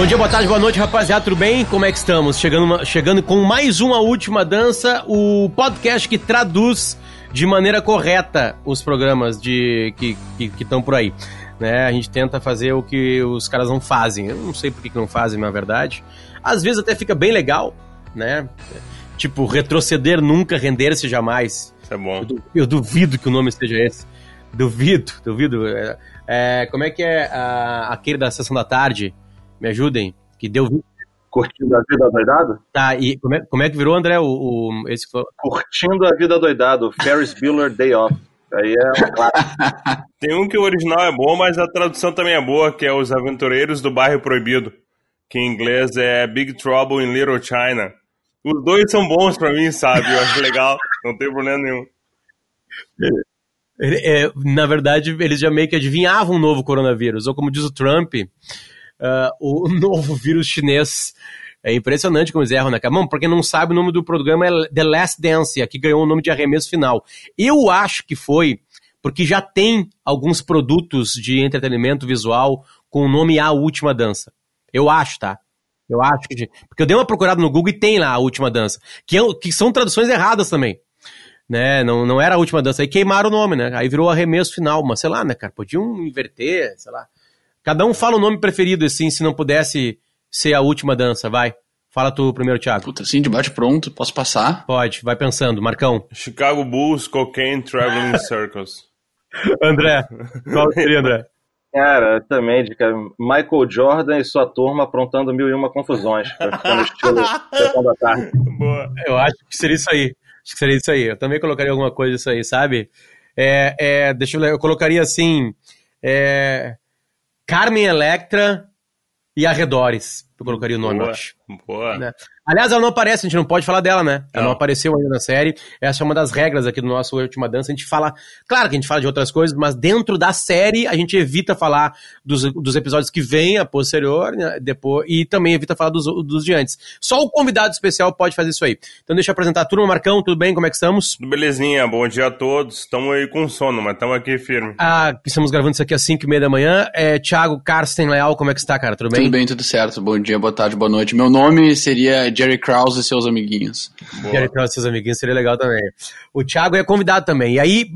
Bom dia, boa tarde, boa noite, rapaziada, tudo bem? Como é que estamos? Chegando, chegando com mais uma última dança, o podcast que traduz de maneira correta os programas de que estão por aí. Né? A gente tenta fazer o que os caras não fazem. Eu não sei por que, que não fazem, na verdade. Às vezes até fica bem legal, né? Tipo, retroceder nunca, render-se jamais. Isso é bom. Eu, eu, duvido que o nome seja esse. Duvido, duvido. É, é, como é que é a, aquele da sessão da tarde? Me ajudem. Que deu. Curtindo a vida doidado? Tá, e como é, como é que virou, André? O, o esse Curtindo a vida doidado. Ferris Bueller Day Off. Aí é um. Tem um que o original é bom, mas a tradução também é boa, que é Os Aventureiros do Bairro Proibido, que em inglês é Big Trouble in Little China. Os dois são bons pra mim, sabe? Eu acho legal, não tem problema nenhum. É, na verdade, eles já meio que adivinhavam o novo coronavírus, ou como diz o Trump, uh, o novo vírus chinês. É impressionante como eles erram, né, Mano, pra quem não sabe, o nome do programa é The Last Dance, aqui ganhou o nome de arremesso final. Eu acho que foi porque já tem alguns produtos de entretenimento visual com o nome A Última Dança. Eu acho, tá? Eu acho que. Porque eu dei uma procurada no Google e tem lá a última dança. Que, é, que são traduções erradas também. Né? Não, não era a última dança. Aí queimaram o nome, né? Aí virou arremesso final. Mas sei lá, né, cara? Podiam inverter, sei lá. Cada um fala o nome preferido, assim, se não pudesse ser a última dança, vai. Fala tu primeiro, Thiago. Puta, sim, debate pronto, posso passar? Pode, vai pensando. Marcão. Chicago Bulls, Cocaine Traveling Circles. André, qual seria, André? Cara, também, de Michael Jordan e sua turma aprontando mil e uma confusões. Pra ficar no estilo da tarde. Boa. Eu acho que seria isso aí. Acho que seria isso aí. Eu também colocaria alguma coisa isso aí, sabe? É, é, deixa eu ler, eu colocaria assim. É, Carmen Electra e Arredores. Eu colocaria o nome, boa, acho. Boa. Né? Aliás, ela não aparece, a gente não pode falar dela, né? Ela não. não apareceu ainda na série. Essa é uma das regras aqui do nosso Última Dança. A gente fala, claro que a gente fala de outras coisas, mas dentro da série a gente evita falar dos, dos episódios que vêm a posterior, né? depois, e também evita falar dos, dos de antes. Só o convidado especial pode fazer isso aí. Então deixa eu apresentar a turma, Marcão, tudo bem? Como é que estamos? Tudo belezinha, bom dia a todos. Estamos aí com sono, mas estamos aqui firme. Ah, estamos gravando isso aqui às 5 e meia da manhã. É, Thiago Carsten Leal, como é que está, cara? Tudo bem? Tudo bem, tudo certo. Bom dia, boa tarde, boa noite. Meu nome seria Jerry Krause e seus amiguinhos. Boa. Jerry Krause e seus amiguinhos seria legal também. O Thiago é convidado também. E aí,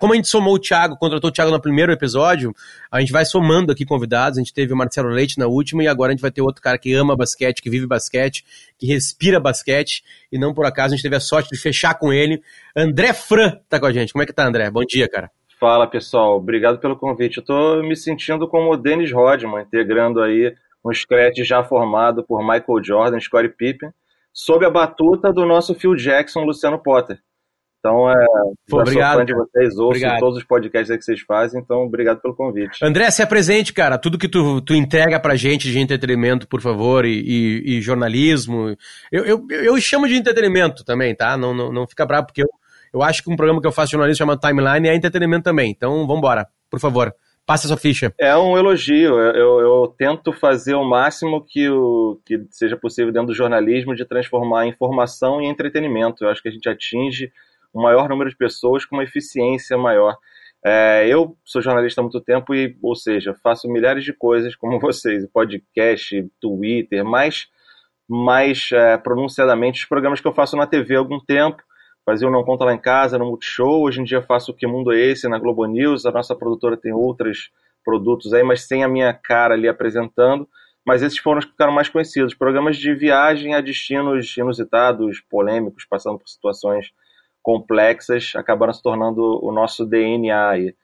como a gente somou o Thiago, contratou o Thiago no primeiro episódio, a gente vai somando aqui convidados. A gente teve o Marcelo Leite na última e agora a gente vai ter outro cara que ama basquete, que vive basquete, que respira basquete. E não por acaso a gente teve a sorte de fechar com ele. André Fran tá com a gente. Como é que tá, André? Bom dia, cara. Fala, pessoal. Obrigado pelo convite. Eu tô me sentindo como o Dennis Rodman, integrando aí um scratch já formado por Michael Jordan, Scottie Pippen, sob a batuta do nosso Phil Jackson, Luciano Potter. Então, é, Pô, obrigado, fã de vocês, ouço obrigado. todos os podcasts que vocês fazem, então obrigado pelo convite. André, se apresente, cara, tudo que tu, tu entrega pra gente de entretenimento, por favor, e, e, e jornalismo, eu, eu, eu, chamo de entretenimento também, tá? Não, não, não fica bravo, porque eu, eu acho que um programa que eu faço de jornalismo chamado Timeline é entretenimento também, então vambora, por favor. Passa a sua ficha. É um elogio. Eu, eu, eu, tento fazer o máximo que, o, que seja possível dentro do jornalismo de transformar informação em entretenimento. Eu acho que a gente atinge um maior número de pessoas com uma eficiência maior. É, eu sou jornalista há muito tempo e, ou seja, faço milhares de coisas como vocês, podcast, Twitter, mais, mais é, pronunciadamente os programas que eu faço na TV há algum tempo fazia o Não Conta Lá em Casa, no Multishow. Hoje em dia faço o Que Mundo é Esse na Globo News. A nossa produtora tem outros produtos aí, mas sem a minha cara ali apresentando. Mas esses foram os que ficaram mais conhecidos. Programas de viagem a destinos inusitados, polêmicos, passando por situações complexas, acabaram se tornando o nosso DNA aí.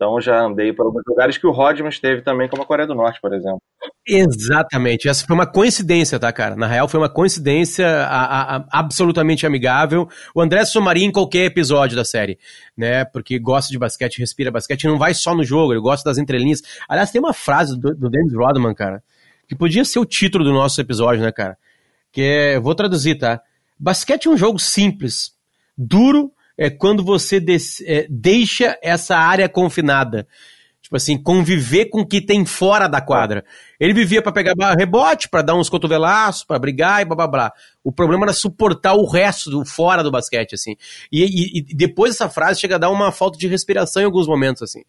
Então já andei para alguns lugares que o Rodman esteve também, como a Coreia do Norte, por exemplo. Exatamente. Essa foi uma coincidência, tá, cara? Na real, foi uma coincidência a, a, absolutamente amigável. O André Somaria em qualquer episódio da série, né? Porque gosta de basquete, respira basquete, não vai só no jogo, ele gosta das entrelinhas. Aliás, tem uma frase do, do Dennis Rodman, cara, que podia ser o título do nosso episódio, né, cara? Que é, vou traduzir, tá? Basquete é um jogo simples, duro, é quando você é, deixa essa área confinada. tipo assim, conviver com o que tem fora da quadra. Ele vivia para pegar rebote, para dar uns cotovelaços, para brigar e blá blá blá. O problema era suportar o resto do fora do basquete, assim. E, e, e depois dessa frase chega a dar uma falta de respiração em alguns momentos, assim.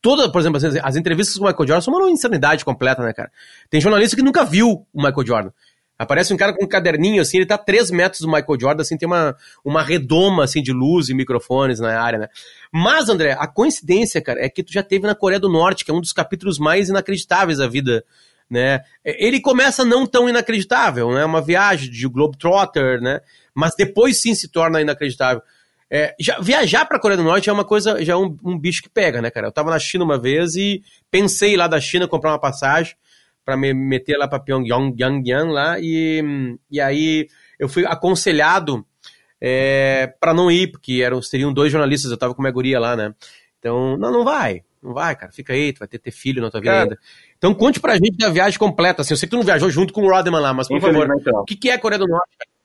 Toda, por exemplo, assim, as entrevistas com o Michael Jordan são uma insanidade completa, né, cara? Tem jornalista que nunca viu o Michael Jordan. Aparece um cara com um caderninho, assim, ele tá 3 metros do Michael Jordan, assim, tem uma, uma redoma, assim, de luz e microfones na área, né? Mas, André, a coincidência, cara, é que tu já teve na Coreia do Norte, que é um dos capítulos mais inacreditáveis da vida, né? Ele começa não tão inacreditável, né? Uma viagem de Globetrotter, né? Mas depois sim se torna inacreditável. É, já, viajar pra Coreia do Norte é uma coisa, já é um, um bicho que pega, né, cara? Eu tava na China uma vez e pensei lá da China comprar uma passagem, para me meter lá para Pyongyang, Yangyang lá, e, e aí eu fui aconselhado é, para não ir, porque eram, seriam dois jornalistas, eu tava com minha guria lá, né? Então, não, não vai, não vai, cara, fica aí, tu vai ter, ter filho na tua vida ainda. Então conte pra gente da viagem completa, assim, eu sei que tu não viajou junto com o Rodman lá, mas por favor, o que, que é a Coreia do Norte?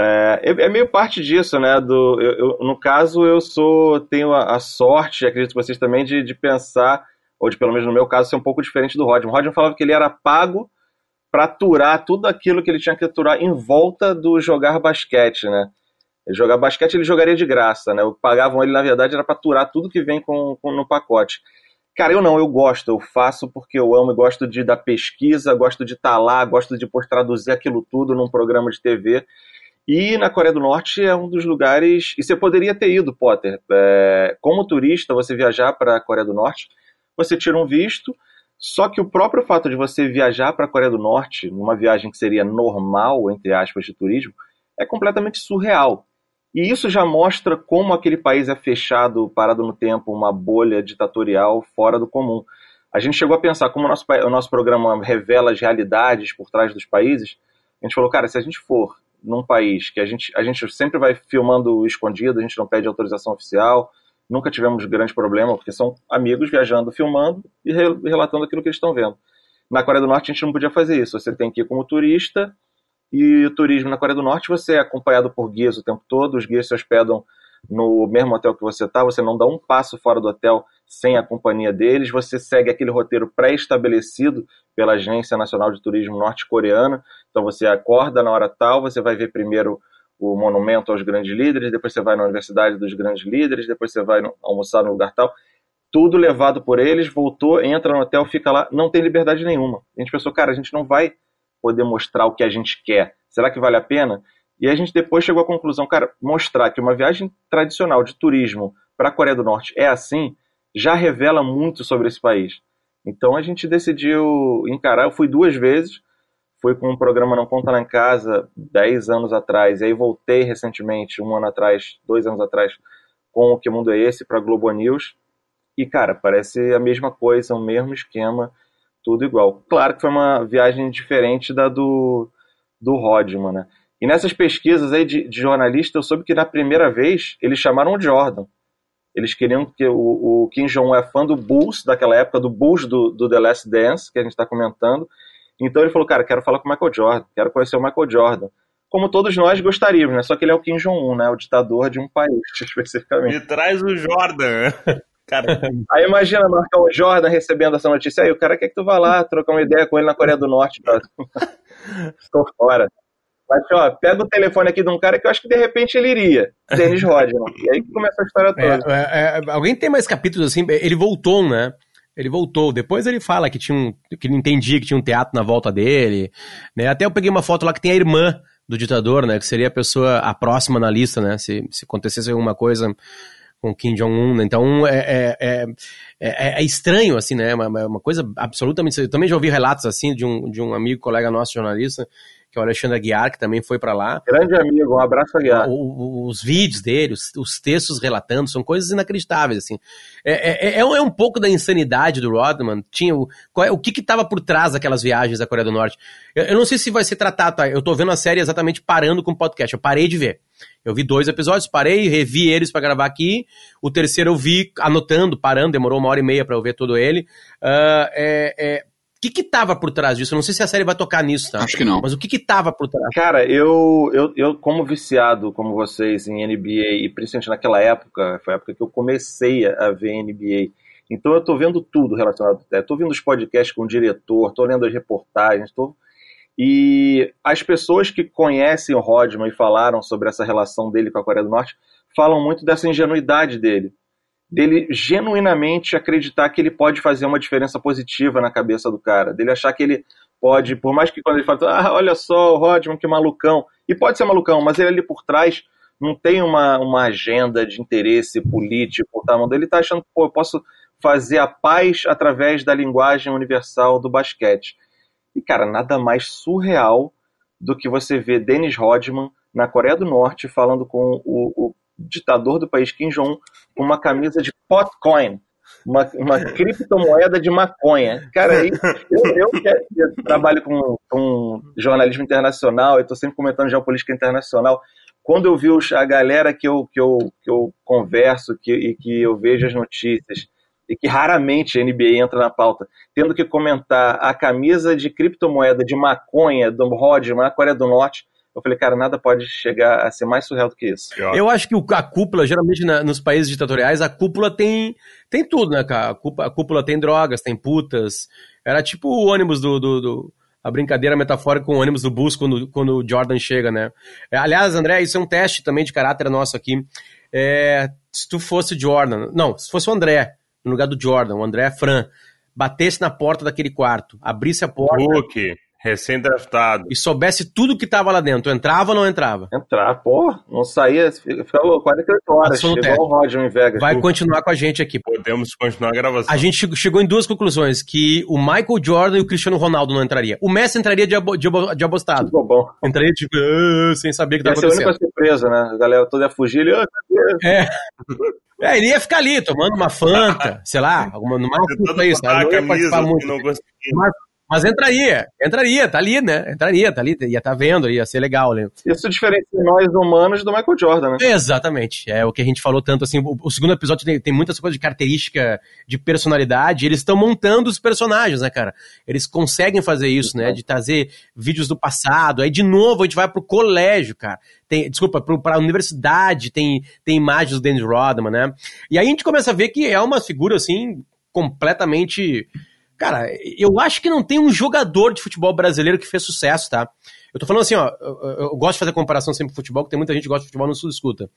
É, é, meio parte disso, né? Do, eu, eu, no caso, eu sou tenho a, a, sorte, acredito que vocês também, de, de pensar ou de pelo menos no meu caso, ser um pouco diferente do Rodman. O Rodman falava que ele era pago para aturar tudo aquilo que ele tinha que aturar em volta do jogar basquete, né? Ele jogar basquete ele jogaria de graça, né? O que pagavam ele, na verdade, era para aturar tudo que vem com, com, no pacote. Cara, eu não, eu gosto, eu faço porque eu amo, gosto de da pesquisa, gosto de estar tá lá, gosto de depois traduzir aquilo tudo num programa de TV. E na Coreia do Norte é um dos lugares. E você poderia ter ido, Potter. É, como turista, você viajar para a Coreia do Norte você tira um visto, só que o próprio fato de você viajar para a Coreia do Norte, numa viagem que seria normal, entre aspas, de turismo, é completamente surreal. E isso já mostra como aquele país é fechado, parado no tempo, uma bolha ditatorial fora do comum. A gente chegou a pensar, como o nosso, o nosso programa revela as realidades por trás dos países, a gente falou, cara, se a gente for num país que a gente, a gente sempre vai filmando escondido, a gente não pede autorização oficial, nunca tivemos grande problema, porque são amigos viajando, filmando e re relatando aquilo que eles estão vendo. Na Coreia do Norte a gente não podia fazer isso. Você tem que ir como turista e o turismo na Coreia do Norte você é acompanhado por guias o tempo todo, os guias se hospedam no mesmo hotel que você está, você não dá um passo fora do hotel sem a companhia deles, você segue aquele roteiro pré-estabelecido pela Agência Nacional de Turismo Norte-Coreana, então você acorda na hora tal, você vai ver primeiro o monumento aos grandes líderes, depois você vai na Universidade dos Grandes Líderes, depois você vai almoçar no lugar tal. Tudo levado por eles, voltou, entra no hotel, fica lá, não tem liberdade nenhuma. A gente pensou, cara, a gente não vai poder mostrar o que a gente quer. Será que vale a pena? E a gente depois chegou à conclusão, cara, mostrar que uma viagem tradicional de turismo para a Coreia do Norte é assim, já revela muito sobre esse país. Então a gente decidiu encarar, eu fui duas vezes, fui com um programa Não Conta Lá em Casa 10 anos atrás, e aí voltei recentemente, um ano atrás, dois anos atrás, com o Que Mundo é Esse para Globo News. E, cara, parece a mesma coisa, o mesmo esquema, tudo igual. Claro que foi uma viagem diferente da do, do Rodman, né? E nessas pesquisas aí de, de jornalista, eu soube que na primeira vez eles chamaram o Jordan. Eles queriam que o, o Kim Jong-un é fã do Bulls, daquela época, do Bulls do, do The Last Dance, que a gente está comentando. Então ele falou, cara, quero falar com o Michael Jordan, quero conhecer o Michael Jordan. Como todos nós gostaríamos, né? Só que ele é o Kim Jong-un, né? O ditador de um país, especificamente. E traz o Jordan. Cara. Aí imagina marcar o Jordan recebendo essa notícia. Aí o cara quer que tu vá lá trocar uma ideia com ele na Coreia do Norte. Estou fora. Mas, ó, pega o telefone aqui de um cara que eu acho que de repente ele iria. Dennis Rodman. E aí que começa a história toda. É, é, alguém tem mais capítulos assim? Ele voltou, né? Ele voltou. Depois ele fala que tinha um, que ele entendia que tinha um teatro na volta dele, né? Até eu peguei uma foto lá que tem a irmã do ditador, né? Que seria a pessoa a próxima na lista, né? Se, se acontecesse alguma coisa com Kim Jong-un. Né? Então é, é, é, é, é estranho, assim, né? Uma, uma coisa absolutamente. Eu também já ouvi relatos assim de um, de um amigo, colega nosso, jornalista, que é o Alexandre Aguiar, que também foi para lá. Grande amigo, um abraço, Aguiar. O, os vídeos dele, os, os, textos relatando, são coisas inacreditáveis, assim. É, é, é, um, é um pouco da insanidade do Rodman. Tinha o, qual, é, o que que estava por trás daquelas viagens da Coreia do Norte. Eu, eu, não sei se vai ser tratado, tá? Eu tô vendo a série exatamente parando com o podcast. Eu parei de ver. Eu vi dois episódios, parei, revi eles para gravar aqui. O terceiro eu vi anotando, parando, demorou uma hora e meia para eu ver todo ele. Uh, é, é, o que que tava por trás disso? Eu não sei se a série vai tocar nisso, tá? Acho que não. Mas o que que tava por trás? Cara, eu, eu, eu como viciado, como vocês, em NBA, e principalmente naquela época, foi a época que eu comecei a ver NBA, Então eu estou vendo tudo relacionado ao Ted. Estou vendo os podcasts com o diretor, estou lendo as reportagens, tô... e as pessoas que conhecem o Rodman e falaram sobre essa relação dele com a Coreia do Norte falam muito dessa ingenuidade dele, dele genuinamente acreditar que ele pode fazer uma diferença positiva na cabeça do cara, dele achar que ele pode, por mais que quando ele fala, ah, olha só, o Rodman, que malucão, e pode ser malucão, mas ele ali por trás não tem uma, uma agenda de interesse político, tá? Ele está achando pô, eu posso fazer a paz através da linguagem universal do basquete. E, cara, nada mais surreal do que você ver Dennis Rodman na Coreia do Norte falando com o, o ditador do país, Kim Jong-un, uma camisa de potcoin, uma, uma criptomoeda de maconha. Cara, aí, eu, eu que eu trabalho com, com jornalismo internacional, eu estou sempre comentando geopolítica internacional, quando eu vi a galera que eu, que eu, que eu converso que, e que eu vejo as notícias, e que raramente a NBA entra na pauta, tendo que comentar a camisa de criptomoeda de maconha do Rodman na Coreia do Norte, eu falei, cara, nada pode chegar a ser mais surreal do que isso. Eu acho que a cúpula, geralmente na, nos países ditatoriais, a cúpula tem, tem tudo, né, cara? A cúpula, a cúpula tem drogas, tem putas. Era tipo o ônibus do, do, do a brincadeira metafórica com o ônibus do bus quando, quando o Jordan chega, né? É, aliás, André, isso é um teste também de caráter nosso aqui. É, se tu fosse Jordan, não, se fosse o André, no lugar do Jordan, o André Fran, batesse na porta daquele quarto, abrisse a porta. Hulk. Recém-draftado. E soubesse tudo que tava lá dentro, entrava ou não entrava? Entrar, pô, não saía, ficava 48 horas, chegou o Roger em Vegas. Vai continuar com a gente aqui. Podemos continuar a gravação. A gente chegou em duas conclusões, que o Michael Jordan e o Cristiano Ronaldo não entraria. O Messi entraria de, abo, de, de abostado. Ficou bom. Entraria tipo, uh, sem saber o que tava acontecendo. Essa é a única surpresa, né? A galera toda ia fugir, ele... Oh, é. É, ele ia ficar ali, tomando uma Fanta, sei lá, alguma, no máximo isso. Não ia participar muito. Não mas, mas entraria, entraria, tá ali, né? Entraria, tá ali, ia estar tá vendo, ia ser legal, né? Isso diferencia nós humanos do Michael Jordan, né? Exatamente. É o que a gente falou tanto assim. O, o segundo episódio tem, tem muitas coisas de característica, de personalidade. Eles estão montando os personagens, né, cara? Eles conseguem fazer isso, né? De trazer vídeos do passado. Aí, de novo, a gente vai pro colégio, cara. Tem, desculpa, pro, pra universidade, tem, tem imagens do Dennis Rodman, né? E aí a gente começa a ver que é uma figura, assim, completamente Cara, eu acho que não tem um jogador de futebol brasileiro que fez sucesso, tá? Eu tô falando assim, ó, eu, eu gosto de fazer comparação sempre com futebol, porque tem muita gente que gosta de futebol, não se escuta.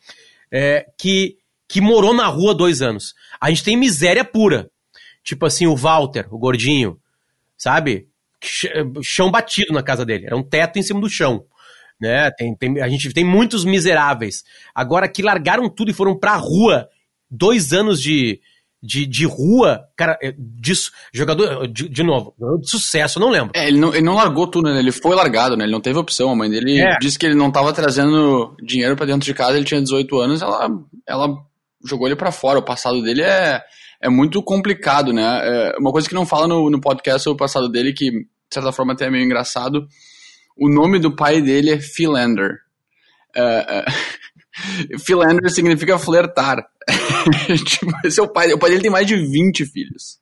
É, que, que morou na rua dois anos. A gente tem miséria pura. Tipo assim, o Walter, o gordinho, sabe? Chão batido na casa dele. Era um teto em cima do chão. Né? Tem, tem, a gente tem muitos miseráveis. Agora que largaram tudo e foram pra rua, dois anos de, de, de rua, cara, é, disso, jogador, de, de novo, de sucesso, não lembro. É, ele não, ele não largou tudo, né? Ele foi largado, né? Ele não teve opção. A mãe dele é. disse que ele não tava trazendo dinheiro para dentro de casa, ele tinha 18 anos, ela, ela jogou ele para fora. O passado dele é, é muito complicado, né? É uma coisa que não fala no, no podcast sobre o passado dele, que de certa forma até é meio engraçado. O nome do pai dele é Philander. É, é, Philander significa flertar. tipo, o pai. O pai dele tem mais de 20 filhos.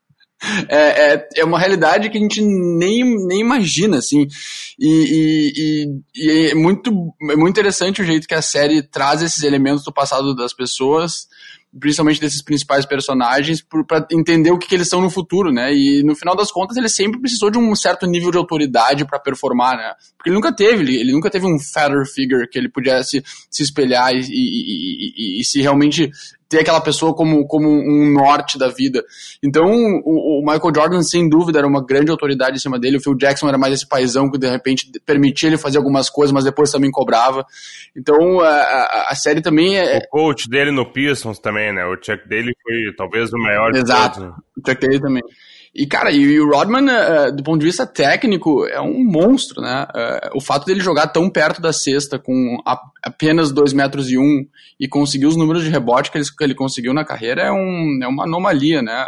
É, é, é uma realidade que a gente nem, nem imagina, assim. E, e, e, é, muito, é muito interessante o jeito que a série traz esses elementos do passado das pessoas principalmente desses principais personagens, para entender o que, que, eles são no futuro, né? E no final das contas, ele sempre precisou de um certo nível de autoridade para performar, né? Porque ele nunca teve, ele, ele, nunca teve um father figure que ele pudesse se espelhar e, e, e, e se realmente ter aquela pessoa como, como um norte da vida. Então, o, o, Michael Jordan, sem dúvida, era uma grande autoridade em cima dele. O Phil Jackson era mais esse paizão que, de repente, permitia ele fazer algumas coisas, mas depois também cobrava. Então, a, a, série também é... O coach dele no Pistons também, né? O Chuck dele foi talvez o maior Exato. O Chuck dele também. E, cara, e o Rodman, uh, do ponto de vista técnico, é um monstro, né? Uh, o fato dele jogar tão perto da cesta, com apenas 2 metros e 1, um, e conseguir os números de rebote que ele, que ele conseguiu na carreira é, um, é uma anomalia, né?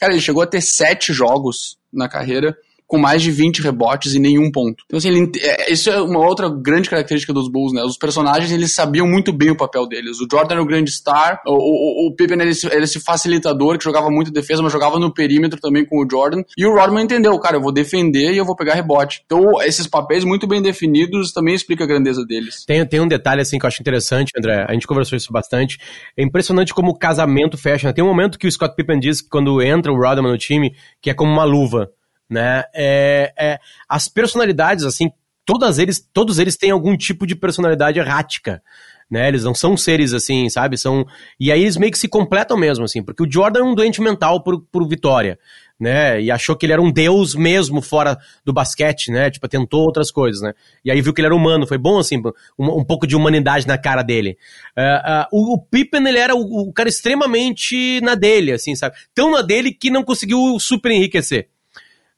Cara, ele chegou a ter sete jogos na carreira com mais de 20 rebotes e nenhum ponto. Então, assim, ele, é, isso é uma outra grande característica dos Bulls, né? Os personagens, eles sabiam muito bem o papel deles. O Jordan era o grande star, o, o, o Pippen era esse, era esse facilitador que jogava muito defesa, mas jogava no perímetro também com o Jordan. E o Rodman entendeu, cara, eu vou defender e eu vou pegar rebote. Então, esses papéis muito bem definidos também explica a grandeza deles. Tem, tem um detalhe, assim, que eu acho interessante, André, a gente conversou isso bastante. É impressionante como o casamento fecha. Né? Tem um momento que o Scott Pippen diz que quando entra o Rodman no time, que é como uma luva né? É, é, as personalidades, assim, todas eles, todos eles têm algum tipo de personalidade errática, né? Eles não são seres assim, sabe? São e aí eles meio que se completam mesmo, assim, porque o Jordan é um doente mental por, por Vitória, né? E achou que ele era um deus mesmo fora do basquete, né? Tipo, tentou outras coisas, né? E aí viu que ele era humano, foi bom, assim, um, um pouco de humanidade na cara dele. Uh, uh, o, o, Pippen, ele era o, o, cara extremamente na dele, assim, sabe? Tão na dele que não conseguiu super enriquecer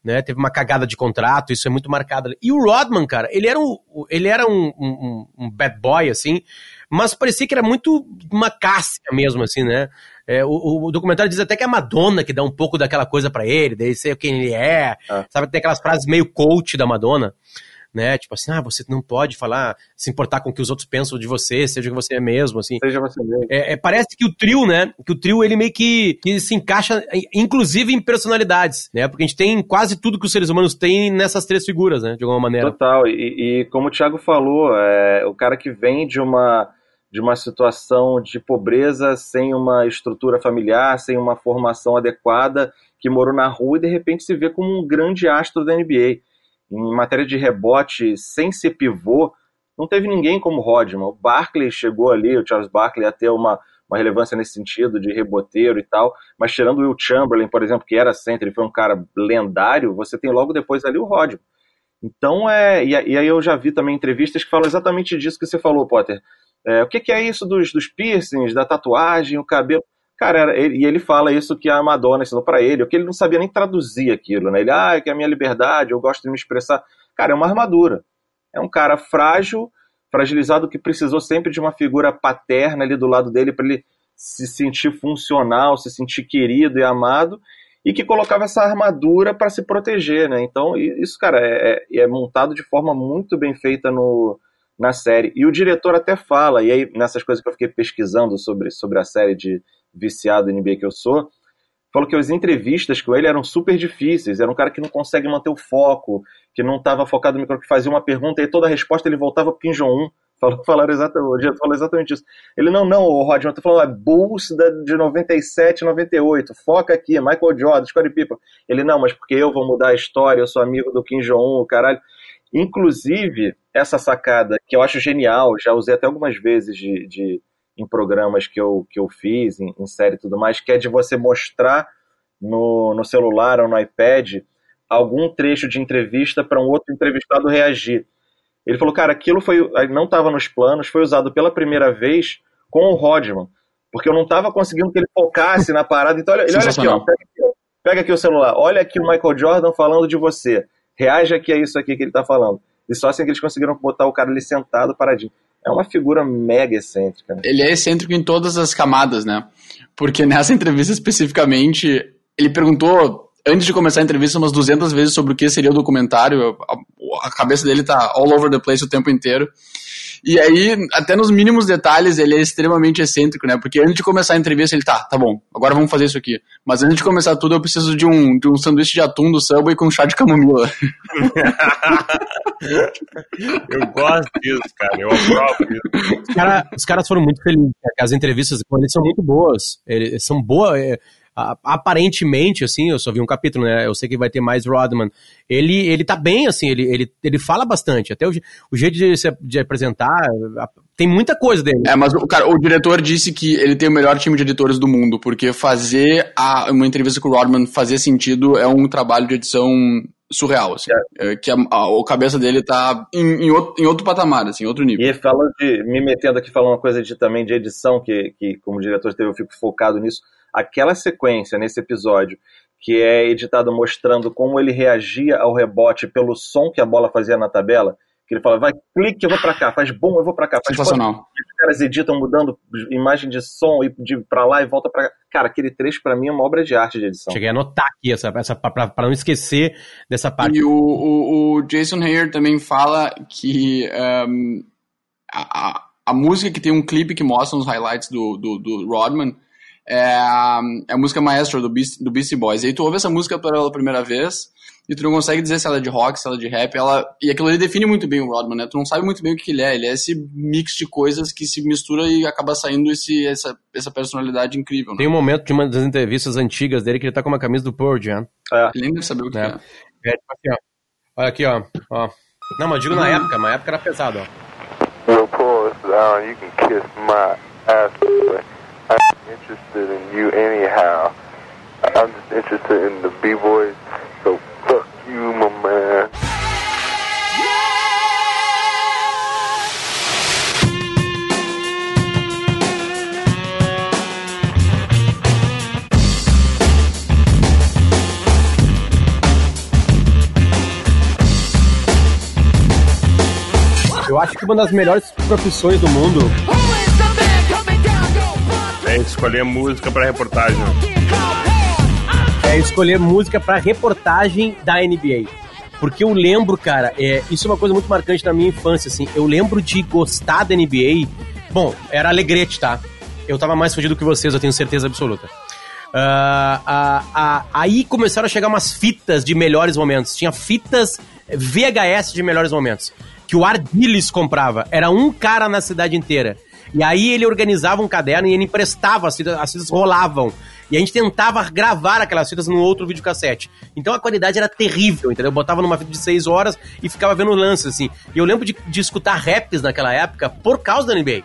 né? Teve uma cagada de contrato, isso é muito marcado. E o Rodman, cara, ele era um, ele era um, um, um bad boy, assim, mas parecia que era muito uma cássia mesmo, assim, né? É, o, o, documentário diz até que é a Madonna que dá um pouco daquela coisa para ele, daí sei quem ele é, ah. sabe? Tem aquelas frases meio coach da Madonna né? Tipo assim, ah, você não pode falar, se importar com o que os outros pensam de você, seja que você é mesmo, assim. Seja você mesmo. É, é, parece que o trio, né? Que o trio, ele meio que, que se encaixa, inclusive em personalidades, né? Porque a gente tem quase tudo que os seres humanos têm nessas três figuras, né? De alguma maneira. Total. E, e como o Thiago falou, é, o cara que vem de uma de uma situação de pobreza, sem uma estrutura familiar, sem uma formação adequada, que morou na rua e de repente se vê como um grande astro da NBA em matéria de rebote, sem ser pivô, não teve ninguém como Rodman. O Barkley chegou ali, o Charles Barkley, a ter uma, uma relevância nesse sentido de reboteiro e tal, mas tirando o Will Chamberlain, por exemplo, que era center e foi um cara lendário, você tem logo depois ali o Rodman. Então, é, e, e, aí eu já vi também entrevistas que falam exatamente disso que você falou, Potter. É, o que, que, é isso dos, dos piercings, da tatuagem, o cabelo? Cara, ele, e ele fala isso que a Madonna ensinou para ele, o que ele não sabia nem traduzir aquilo, né? Ele, ah, é que é a minha liberdade, eu gosto de me expressar. Cara, é uma armadura. É um cara frágil, fragilizado, que precisou sempre de uma figura paterna ali do lado dele para ele se sentir funcional, se sentir querido e amado, e que colocava essa armadura para se proteger, né? Então, isso, cara, é, é, é montado de forma muito bem feita no, na série. E o diretor até fala, e aí nessas coisas que eu fiquei pesquisando sobre, sobre a série de viciado em NBA que eu sou, falou que as entrevistas com ele eram super difíceis. Era um cara que não consegue manter o foco, que não estava focado no microfone, que fazia uma pergunta e toda a resposta ele voltava para o Jong-un. Falou, falaram exatamente, falou exatamente isso. Ele, não, não, o Rodman, tô falando, é Bulls de 97, 98, foca aqui, Michael Jordan, Scottie Pippen. Ele, não, mas porque eu vou mudar a história, eu sou amigo do Kim Jong-un, caralho. Inclusive, essa sacada, que eu acho genial, já usei até algumas vezes de, de em programas que eu, que eu fiz, em, em série e tudo mais, que é de você mostrar no, no celular ou no iPad algum trecho de entrevista para um outro entrevistado reagir. Ele falou, cara, aquilo foi não estava nos planos, foi usado pela primeira vez com o Rodman, porque eu não estava conseguindo que ele focasse na parada. Então, olha, olha aqui, ó, pega aqui, pega aqui o celular, olha aqui o Michael Jordan falando de você, reage aqui a isso aqui que ele está falando. E só assim que eles conseguiram botar o cara ali sentado, paradinho é uma figura mega excêntrica. Né? Ele é excêntrico em todas as camadas, né? Porque nessa entrevista especificamente, ele perguntou, antes de começar a entrevista, umas 200 vezes sobre o que seria o documentário. A, cabeça dele tá all over the place o tempo inteiro. E aí, até nos mínimos detalhes, ele é extremamente excêntrico, né? Porque antes de começar a entrevista, ele tá, tá bom, agora vamos fazer isso aqui. Mas antes de começar tudo, eu preciso de um, de um sanduíche de atum do Subway com chá de camomila. eu gosto disso, cara, eu aprovo isso. Os, cara, os caras foram muito felizes, as entrevistas com eles são muito boas. Eles são boas. É aparentemente, assim, eu só vi um capítulo, né? Eu sei que vai ter mais Rodman. Ele, ele tá bem, assim, ele, ele, ele fala bastante. Até o, o jeito de, se, de apresentar, tem muita coisa dele. É, mas o, cara, o diretor disse que ele tem o melhor time de editores do mundo, porque fazer a, uma entrevista com o Rodman fazer sentido é um trabalho de edição surreal, assim. É. É, que a, a, a, cabeça dele tá em, em, outro, em outro patamar, assim, outro nível. E falando de, me metendo aqui falando uma coisa de, também de edição, que, que como diretor teve, eu fico focado nisso, aquela sequência nesse episódio que é editado mostrando como ele reagia ao rebote pelo som que a bola fazia na tabela, Que ele fala, vai, clique, eu vou pra cá, faz bom, eu vou pra cá. Faz Sensacional. Bom. Os caras editam mudando imagem de som e de pra lá e volta pra cá. Cara, aquele trecho pra mim é uma obra de arte de edição. Cheguei a anotar aqui essa, essa pra, pra não esquecer dessa parte. E o, o, o Jason Heyer também fala que um, a, a, música que tem um clipe que mostra os highlights do, do, do Rodman é a, é a música Maestro do, Beast, do Beastie Boys. E aí tu ouve essa música pela primeira vez e tu não consegue dizer se ela é de rock, se ela é de rap, ela e aquilo ali define muito bem o Rodman, né? Tu não sabe muito bem o que ele é, ele é esse mix de coisas que se mistura e acaba saindo esse, essa, essa personalidade incrível. Né? Tem um momento de uma das entrevistas antigas dele que ele tá com uma camisa do Pearl Jam. É. Ele nem deve saber o que é. é. é tipo assim, ó. Olha aqui, ó. ó. Não, mas digo na uhum. época, na época era pesado, ó. Yo, Paul, uh, you can kiss my ass, interested in you anyhow. I'm just interested in the B-boys, so fuck you, my man. Eu acho que uma das melhores profissões do mundo é escolher música para reportagem. É escolher música para reportagem da NBA. Porque eu lembro, cara, é, isso é uma coisa muito marcante na minha infância, assim. Eu lembro de gostar da NBA. Bom, era alegrete, tá? Eu tava mais fudido que vocês, eu tenho certeza absoluta. Uh, uh, uh, aí começaram a chegar umas fitas de melhores momentos. Tinha fitas VHS de melhores momentos. Que o Ardiles comprava. Era um cara na cidade inteira. E aí ele organizava um caderno e ele emprestava as fitas, as fitas rolavam. E a gente tentava gravar aquelas fitas num outro videocassete. Então a qualidade era terrível, entendeu? Eu botava numa fita de 6 horas e ficava vendo lances, assim. E eu lembro de, de escutar raps naquela época por causa da NBA.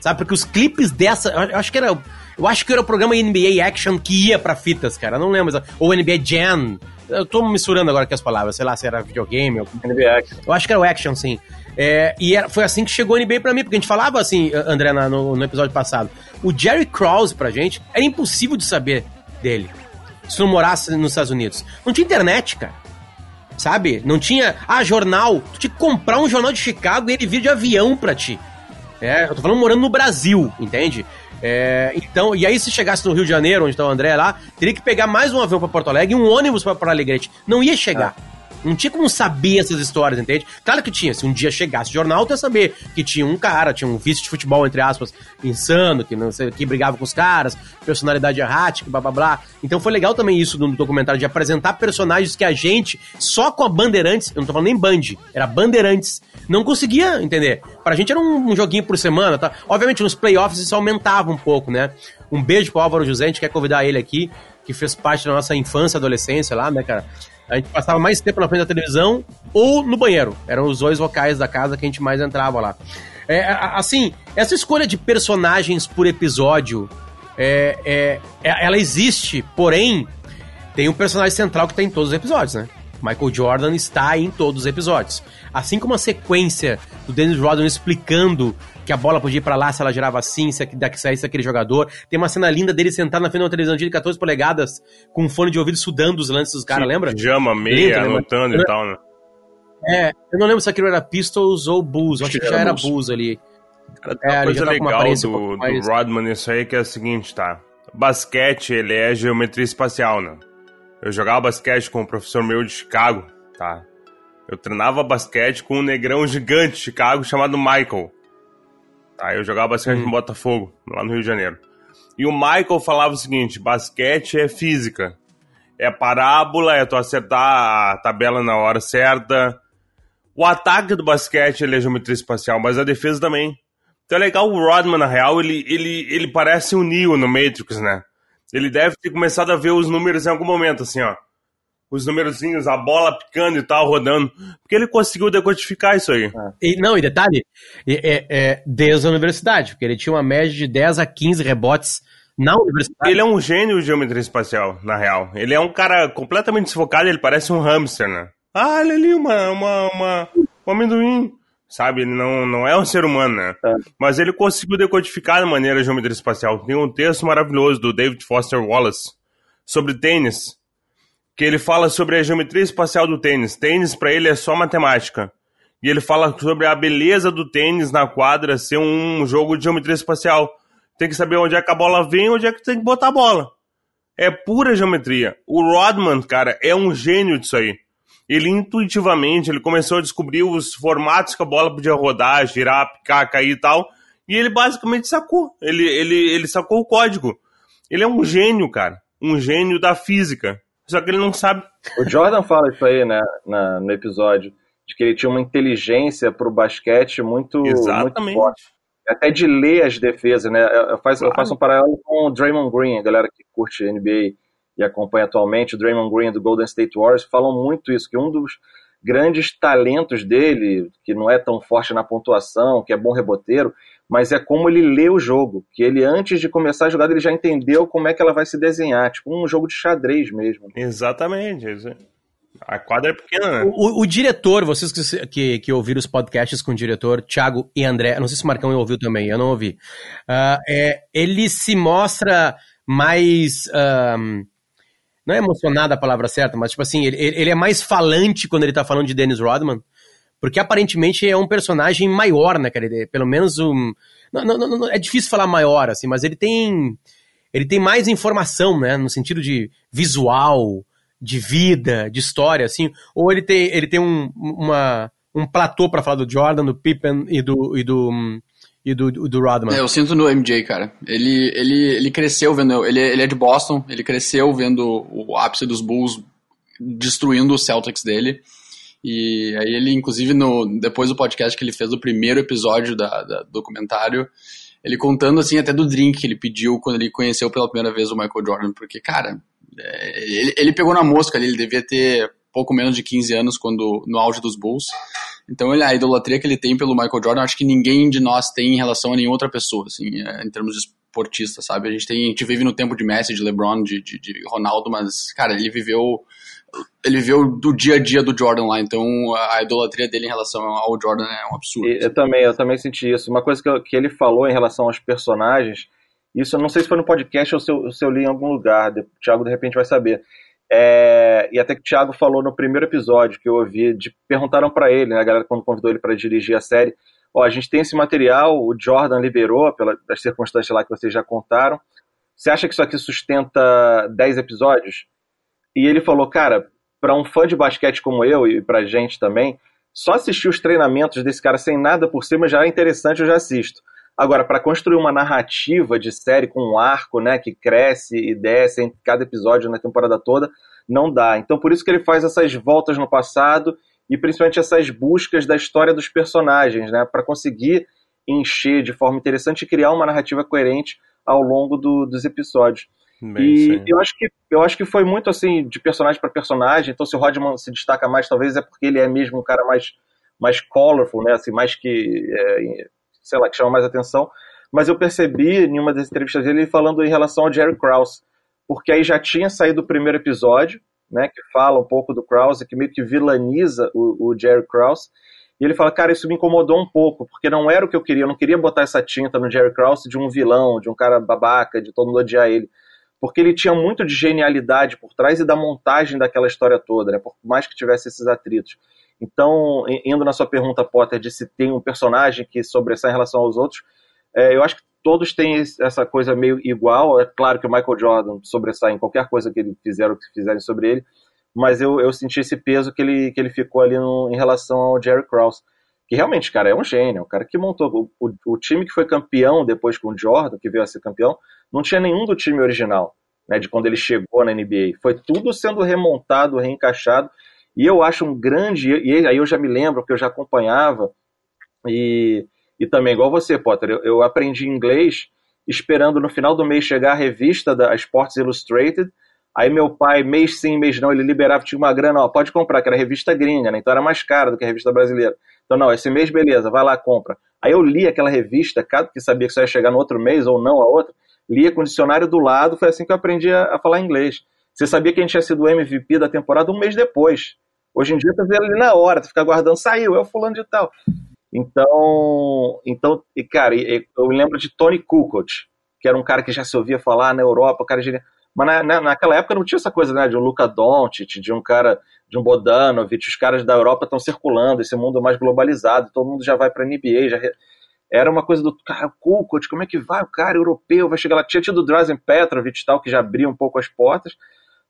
Sabe? Porque os clipes dessa. Eu acho que era. Eu acho que era o programa NBA Action que ia pra fitas, cara. Não lembro. Ou NBA Jam. Eu tô misturando agora aqui as palavras, sei lá se era videogame ou. NBA Action. Eu acho que era o Action, sim. É, e era, foi assim que chegou a NBA pra mim, porque a gente falava assim, André, no, no episódio passado. O Jerry Krause pra gente era impossível de saber dele. Se não morasse nos Estados Unidos. Não tinha internet, cara. Sabe? Não tinha. Ah, jornal. Tu tinha que comprar um jornal de Chicago e ele vir de avião pra ti. É, eu tô falando morando no Brasil, entende? É, então, e aí se chegasse no Rio de Janeiro, onde tá o André lá, teria que pegar mais um avião para Porto Alegre e um ônibus para Alegrete. Não ia chegar. Ah. Não tinha como saber essas histórias, entende? Claro que tinha. Se um dia chegasse o jornal, tu ia saber que tinha um cara, tinha um vice de futebol, entre aspas, insano, que não sei, que brigava com os caras, personalidade errática, blá blá blá. Então foi legal também isso no documentário, de apresentar personagens que a gente, só com a Bandeirantes, eu não tô falando nem Band, era Bandeirantes, não conseguia entender. Pra gente era um, um joguinho por semana, tá? Obviamente nos playoffs isso aumentava um pouco, né? Um beijo pro Álvaro José, a gente quer convidar ele aqui, que fez parte da nossa infância, adolescência lá, né, cara? A gente passava mais tempo na frente da televisão ou no banheiro. Eram os dois locais da casa que a gente mais entrava lá. É, assim, essa escolha de personagens por episódio, é, é, é, ela existe, porém, tem um personagem central que está em todos os episódios, né? Michael Jordan está em todos os episódios. Assim como a sequência do Dennis Rodman explicando que a bola podia ir pra lá se ela girava assim, se daqui saísse aquele jogador. Tem uma cena linda dele sentado na frente de uma televisão de 14 polegadas, com um fone de ouvido sudando os lances dos caras, lembra? Pijama, meia, lembra, anotando lembra? e tal, né? É, eu não lembro se aquilo era Pistols ou Bulls, eu acho que já era Bulls ali. Cara, tem é, uma coisa legal do, um do Rodman isso aí que é o seguinte, tá? Basquete, ele é geometria espacial, né? Eu jogava basquete com um professor meu de Chicago, tá? Eu treinava basquete com um negrão gigante de Chicago chamado Michael. Tá? Eu jogava basquete hum. no Botafogo, lá no Rio de Janeiro. E o Michael falava o seguinte: basquete é física. É parábola, é tu acertar a tabela na hora certa. O ataque do basquete ele é geometria espacial, mas a defesa também. Então é legal o Rodman, na real, ele, ele, ele parece um Neo no Matrix, né? Ele deve ter começado a ver os números em algum momento, assim, ó os numerozinhos, a bola picando e tal, rodando. Porque ele conseguiu decodificar isso aí. É. E, não, e detalhe, é, é, desde a universidade, porque ele tinha uma média de 10 a 15 rebotes na universidade. Ele é um gênio de geometria espacial, na real. Ele é um cara completamente desfocado, ele parece um hamster, né? Ah, olha ali, uma, uma, uma, um amendoim. Sabe, ele não, não é um ser humano, né? É. Mas ele conseguiu decodificar de maneira geometria espacial. Tem um texto maravilhoso do David Foster Wallace sobre tênis que ele fala sobre a geometria espacial do tênis. Tênis para ele é só matemática. E ele fala sobre a beleza do tênis na quadra ser um jogo de geometria espacial. Tem que saber onde é que a bola vem e onde é que tem que botar a bola. É pura geometria. O Rodman, cara, é um gênio disso aí. Ele intuitivamente, ele começou a descobrir os formatos que a bola podia rodar, girar, picar, cair e tal. E ele basicamente sacou. Ele, ele, ele sacou o código. Ele é um gênio, cara. Um gênio da física. Só que ele não sabe. O Jordan fala isso aí, né, na, no episódio, de que ele tinha uma inteligência pro basquete muito, Exatamente. muito forte. Até de ler as defesas, né? Eu faço, claro. eu faço um paralelo com o Draymond Green, a galera que curte NBA e acompanha atualmente, o Draymond Green do Golden State Warriors, falam muito isso, que um dos grandes talentos dele, que não é tão forte na pontuação, que é bom reboteiro, mas é como ele lê o jogo, que ele antes de começar a jogada ele já entendeu como é que ela vai se desenhar, tipo um jogo de xadrez mesmo. Exatamente. A quadra é pequena, né? O, o diretor, vocês que, que, que, ouviram os podcasts com o diretor, Thiago e André, não sei se o Marcão ouviu também, eu não ouvi. Uh, é, ele se mostra mais. Um, não é emocionado a palavra certa, mas tipo assim, ele, ele é mais falante quando ele tá falando de Dennis Rodman. Porque aparentemente é um personagem maior, né, cara? Pelo menos um. Não, não, não, é difícil falar maior, assim, mas ele tem. Ele tem mais informação, né? No sentido de visual, de vida, de história, assim. Ou ele tem, ele tem um, uma, um platô para falar do Jordan, do Pippen e do. E do e do, do Rodman. É, eu sinto no MJ, cara. Ele, ele, ele cresceu vendo. Ele, ele é de Boston, ele cresceu vendo o ápice dos Bulls destruindo os Celtics dele. E aí ele, inclusive, no, depois do podcast que ele fez o primeiro episódio da, da documentário, ele contando assim até do drink que ele pediu quando ele conheceu pela primeira vez o Michael Jordan, porque, cara, é, ele, ele pegou na mosca ali, ele devia ter pouco menos de 15 anos quando no auge dos Bulls. Então a idolatria que ele tem pelo Michael Jordan, acho que ninguém de nós tem em relação a nenhuma outra pessoa, assim, é, em termos de esportista, sabe? A gente tem, a gente vive no tempo de Messi, de LeBron, de, de, de Ronaldo, mas, cara, ele viveu ele viveu do dia a dia do Jordan lá, então a idolatria dele em relação ao Jordan é um absurdo. Eu também, eu também senti isso. Uma coisa que, eu, que ele falou em relação aos personagens, isso eu não sei se foi no podcast ou se eu, se eu li em algum lugar, o Thiago de repente vai saber. É, e até que o Thiago falou no primeiro episódio que eu ouvi, de, perguntaram para ele, né, a galera quando convidou ele para dirigir a série, ó, a gente tem esse material, o Jordan liberou, pelas circunstâncias lá que vocês já contaram, você acha que isso aqui sustenta 10 episódios? E ele falou, cara, para um fã de basquete como eu e pra gente também, só assistir os treinamentos desse cara sem nada por cima já é interessante, eu já assisto. Agora, para construir uma narrativa de série com um arco, né, que cresce e desce em cada episódio na temporada toda, não dá. Então, por isso que ele faz essas voltas no passado e principalmente essas buscas da história dos personagens, né, para conseguir encher de forma interessante e criar uma narrativa coerente ao longo do, dos episódios. Bem, e eu acho, que, eu acho que foi muito assim, de personagem para personagem. Então, se o Rodman se destaca mais, talvez é porque ele é mesmo um cara mais, mais colorful, né? Assim, mais que, é, sei lá, que chama mais atenção. Mas eu percebi em uma das entrevistas dele falando em relação ao Jerry Krause, porque aí já tinha saído o primeiro episódio, né? Que fala um pouco do Krause, que meio que vilaniza o, o Jerry Krause. E ele fala, cara, isso me incomodou um pouco, porque não era o que eu queria. Eu não queria botar essa tinta no Jerry Krause de um vilão, de um cara babaca, de todo mundo odiar ele porque ele tinha muito de genialidade por trás e da montagem daquela história toda, né? por mais que tivesse esses atritos. Então, indo na sua pergunta, Potter, de se tem um personagem que sobressai em relação aos outros, é, eu acho que todos têm essa coisa meio igual. É claro que o Michael Jordan sobressai em qualquer coisa que ele fizer ou que fizerem sobre ele, mas eu, eu senti esse peso que ele, que ele ficou ali no, em relação ao Jerry Krause que realmente, cara, é um gênio, um cara que montou o, o, o, time que foi campeão depois com o Jordan, que veio a ser campeão, não tinha nenhum do time original, né, de quando ele chegou na NBA. Foi tudo sendo remontado, reencaixado, e eu acho um grande, e aí eu já me lembro que eu já acompanhava, e, e também, igual você, Potter, eu, eu aprendi inglês esperando no final do mês chegar a revista da Sports Illustrated, Aí meu pai, mês sim, mês não, ele liberava, tinha uma grana, ó, pode comprar, que era revista gringa, né? Então era mais cara do que a revista brasileira. Então, não, esse mês, beleza, vai lá, compra. Aí eu li aquela revista, cada que sabia que só ia chegar no outro mês ou não a outra, lia com o dicionário do lado, foi assim que eu aprendi a, a falar inglês. Você sabia que a gente tinha sido MVP da temporada um mês depois. Hoje em dia tá vendo ali na hora, tu fica aguardando, saiu, é o fulano de tal. Então, então e cara, eu lembro de Tony Kukoc, que era um cara que já se ouvia falar na Europa, o cara genial. Mas na, na, naquela época não tinha essa coisa, né, de um Luca Doncic, de um cara, de um Bodanovic, os caras da Europa estão circulando, esse mundo mais globalizado, todo mundo já vai para NBA, já era uma coisa do cara, Kukoc, como é que vai? O cara europeu vai chegar lá. Tinha tido o Drazen Petrovic tal, que já abria um pouco as portas,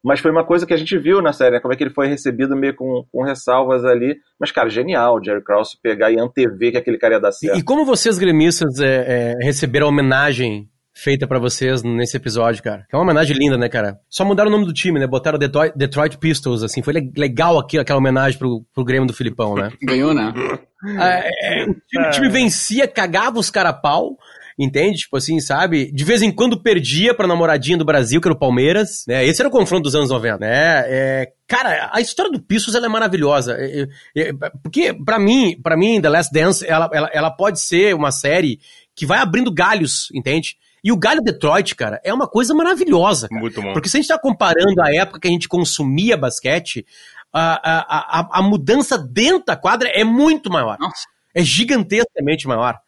mas foi uma coisa que a gente viu na série, né? como é que ele foi recebido meio com, com ressalvas ali. Mas, cara, genial, Jerry Krause pegar e antever que aquele cara ia dar certo. E, e como vocês, gremistas, é, é, receberam a homenagem feita para vocês nesse episódio, cara. É uma homenagem linda, né, cara? Só mudaram o nome do time, né? Botaram Detroit, Detroit Pistols, assim. Foi legal aqui, aquela homenagem pro, pro Grêmio do Filipão, né? Ganhou, né? É, é, o, time, o, time, vencia, cagava os cara pau. Entende? Tipo assim, sabe? De vez em quando perdia pra namoradinha do Brasil, que era o Palmeiras, né? Esse era o confronto dos anos 90, né? É, cara, a história do Pistols, ela é maravilhosa. É, é, é porque, para mim, para mim, The Last Dance, ela, ela, ela pode ser uma série que vai abrindo galhos, entende? E o Galho Detroit, cara, é uma coisa maravilhosa. Cara. Muito bom. Porque se a gente tá comparando a época que a gente consumia basquete, a, a, a, a mudança dentro da quadra é muito maior. Nossa. É gigantescamente maior.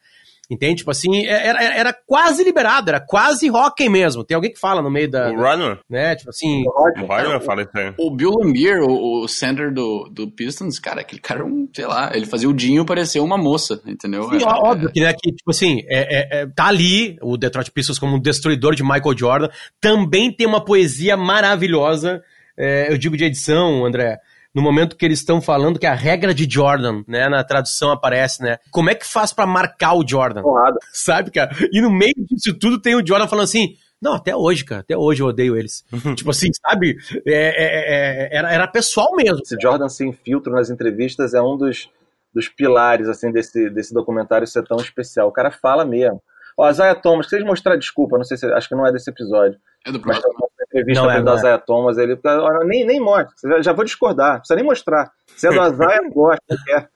Entende? Tipo assim, é, era, era quase liberado, era quase hockey mesmo. Tem alguém que fala no meio da. O Runner? Né? Tipo assim. O Runner fala isso aí. O Bill Lambier, o, o center do, do Pistons, cara, aquele cara, um, sei lá, ele fazia o Dinho parecer uma moça, entendeu? Sim, é, óbvio que, né, que, tipo assim, é, é, é, tá ali o Detroit Pistons como um destruidor de Michael Jordan. Também tem uma poesia maravilhosa, é, eu digo de edição, André no momento que eles estão falando que a regra de Jordan, né, na tradução aparece, né? Como é que faz para marcar o Jordan? Porrada. Sabe, cara? E no meio disso tudo tem o Jordan falando assim: não, até hoje, cara. Até hoje eu odeio eles. tipo assim, sabe? É, é, é, era, era pessoal mesmo. Esse Jordan sem filtro nas entrevistas é um dos, dos pilares, assim, desse, desse documentário ser tão especial. O cara fala mesmo. Ó, Isaiah Thomas, vocês mostrar desculpa, não sei se acho que não é desse episódio. É do próximo. Mas entrevista não é, do Isaiah é. Thomas, ele nem, nem mostra, já, já vou discordar, não precisa nem mostrar. Se é do Isaiah, eu gosto, quer.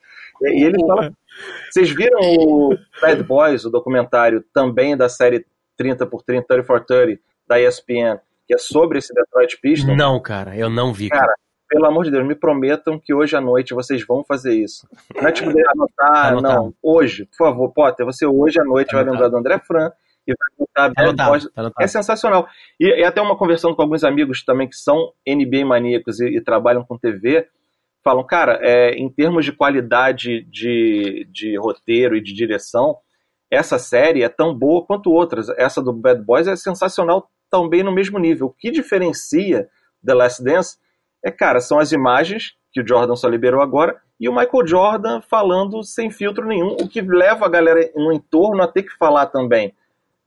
E ele fala. Vocês viram o Bad Boys, o documentário também da série 30 por 30, 30 for 30, da ESPN, que é sobre esse Detroit Pistons? Não, cara, eu não vi. Cara, cara pelo amor de Deus, me prometam que hoje à noite vocês vão fazer isso. Não é tipo de anotar, não. Hoje, por favor, Potter, você hoje à noite vai lembrar do André Fran e vai botar tá tá É sensacional. E, e, até uma conversando com alguns amigos também que são NBA maníacos e, e trabalham com TV, falam, cara, é, em termos de qualidade de, de roteiro e de direção, essa série é tão boa quanto outras. Essa do Bad Boys é sensacional também no mesmo nível. O que diferencia The Last Dance é, cara, são as imagens que o Jordan só liberou agora e o Michael Jordan falando sem filtro nenhum, o que leva a galera no entorno a ter que falar também.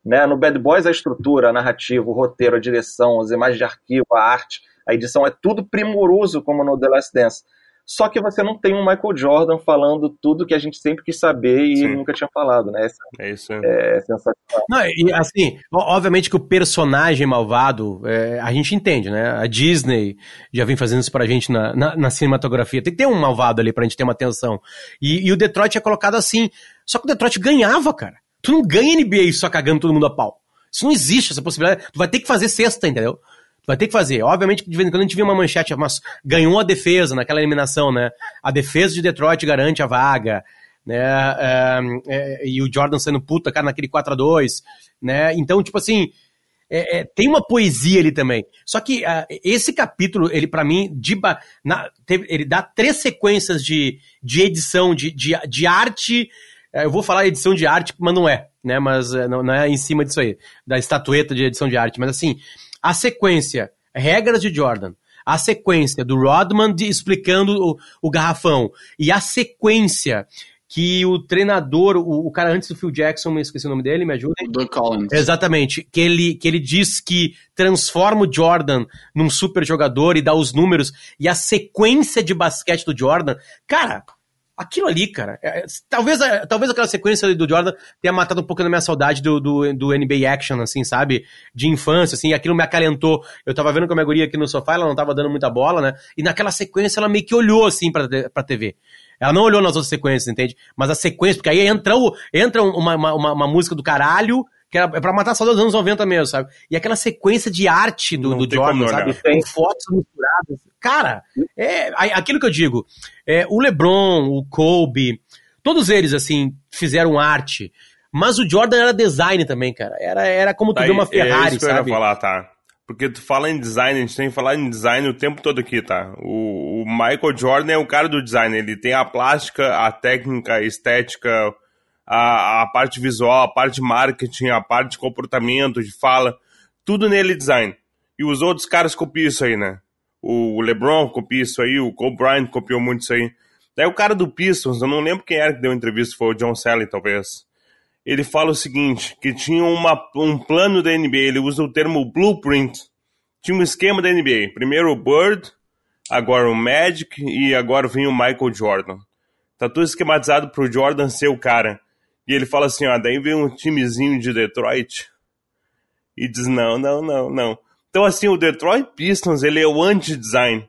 Né? No Bad Boys, a estrutura, a narrativa, o roteiro, a direção, as imagens de arquivo, a arte, a edição, é tudo primoroso como no The Last Dance. Só que você não tem um Michael Jordan falando tudo que a gente sempre quis saber e Sim. nunca tinha falado, né? Essa, é isso. É, é sensacional. Não, e assim, obviamente que o personagem malvado, é, a gente entende, né? A Disney já vem fazendo isso pra gente na, na, na, cinematografia. Tem que ter um malvado ali pra gente ter uma atenção. E, e o Detroit é colocado assim. Só que o Detroit ganhava, cara. Tu não ganha NBA só cagando todo mundo a pau. Isso não existe, essa possibilidade. Tu vai ter que fazer sexta, entendeu? vai ter que fazer. Obviamente que de vez em quando a gente vê uma manchete, mas ganhou a defesa naquela eliminação, né? A defesa de Detroit garante a vaga, né? É, é, e o Jordan sendo puta, cara, naquele 4 a 2 né? Então, tipo assim, é, é, tem uma poesia ali também. Só que uh, esse capítulo, ele para mim, de, na, teve, ele dá três sequências de, de edição, de, de, de arte. Uh, eu vou falar edição de arte, mas não é, né? Mas uh, não, não, é em cima disso aí, da estatueta de edição de arte. Mas assim, a sequência, regras de Jordan, a sequência do Rodman de, explicando o, o, garrafão e a sequência que o treinador, o, o, cara antes do Phil Jackson, me esqueci o nome dele, me ajuda. Doug Collins. Exatamente, que ele, que ele diz que transforma o Jordan num super jogador e dá os números e a sequência de basquete do Jordan, cara, aquilo ali, cara, é, é talvez, talvez aquela sequência do Jordan tenha matado um pouco da minha saudade do, do, do, NBA Action, assim, sabe? De infância, assim, aquilo me acalentou. Eu tava vendo com a minha guria aqui no sofá, ela não tava dando muita bola, né? E naquela sequência ela meio que olhou, assim, pra, pra TV. Ela não olhou nas outras sequências, entende? Mas a sequência, porque aí entra, o, entra uma, uma, uma música do caralho, que era, é pra matar a saudade dos anos 90 mesmo, sabe? E aquela sequência de arte do, do Jordan, sabe? Com fotos misturadas. Cara, é aquilo que eu digo. É, o LeBron, o Kobe, todos eles, assim, fizeram arte. Mas o Jordan era design também, cara. Era, era como tu vê uma Ferrari, é isso que sabe? Eu ia falar, tá. porque tu fala em design, a gente tem que falar em design o tempo todo aqui, tá? O, o Michael Jordan é o cara do design, ele tem a plástica, a técnica, a estética, a, a parte visual, a parte marketing, a parte de comportamento, de fala, tudo nele é design. E os outros caras copiam isso aí, né? O LeBron copia isso aí, o Kobe Bryant copiou muito isso aí. Daí o cara do Pistons, eu não lembro quem era que deu entrevista, foi o John Sally, talvez ele fala o seguinte, que tinha uma, um plano da NBA, ele usa o termo blueprint. Tinha um esquema da NBA. Primeiro o Bird, agora o Magic e agora vem o Michael Jordan. Tá tudo esquematizado pro Jordan ser o cara. E ele fala assim, ó, daí vem um timezinho de Detroit e diz não, não, não, não. Então assim, o Detroit Pistons, ele é o anti-design.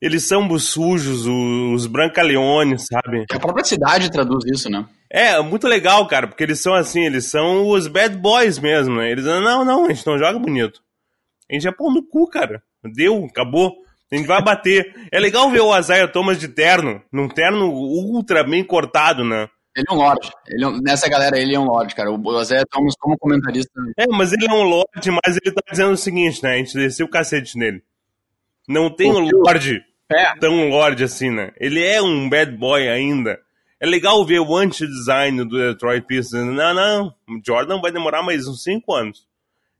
Eles são os sujos, os brancaleones, sabe? A própria cidade traduz isso, né? É, muito legal, cara, porque eles são assim, eles são os bad boys mesmo, né? Eles não, não, a gente não joga bonito. A gente é pão no cu, cara. Deu, acabou. A gente vai bater. É legal ver o Azaia Thomas de terno, num terno ultra bem cortado, né? Ele é um Lorde. Ele é nessa galera, ele é um Lorde, cara. O Azaia Thomas, como comentarista. É, mas ele é um Lorde, mas ele tá dizendo o seguinte, né? A gente desceu o cacete nele. Não tem um Lorde é. tão Lorde assim, né? Ele é um bad boy ainda. É legal ver o anti-design do Detroit Pistons. Não, não, o Jordan vai demorar mais uns 5 anos.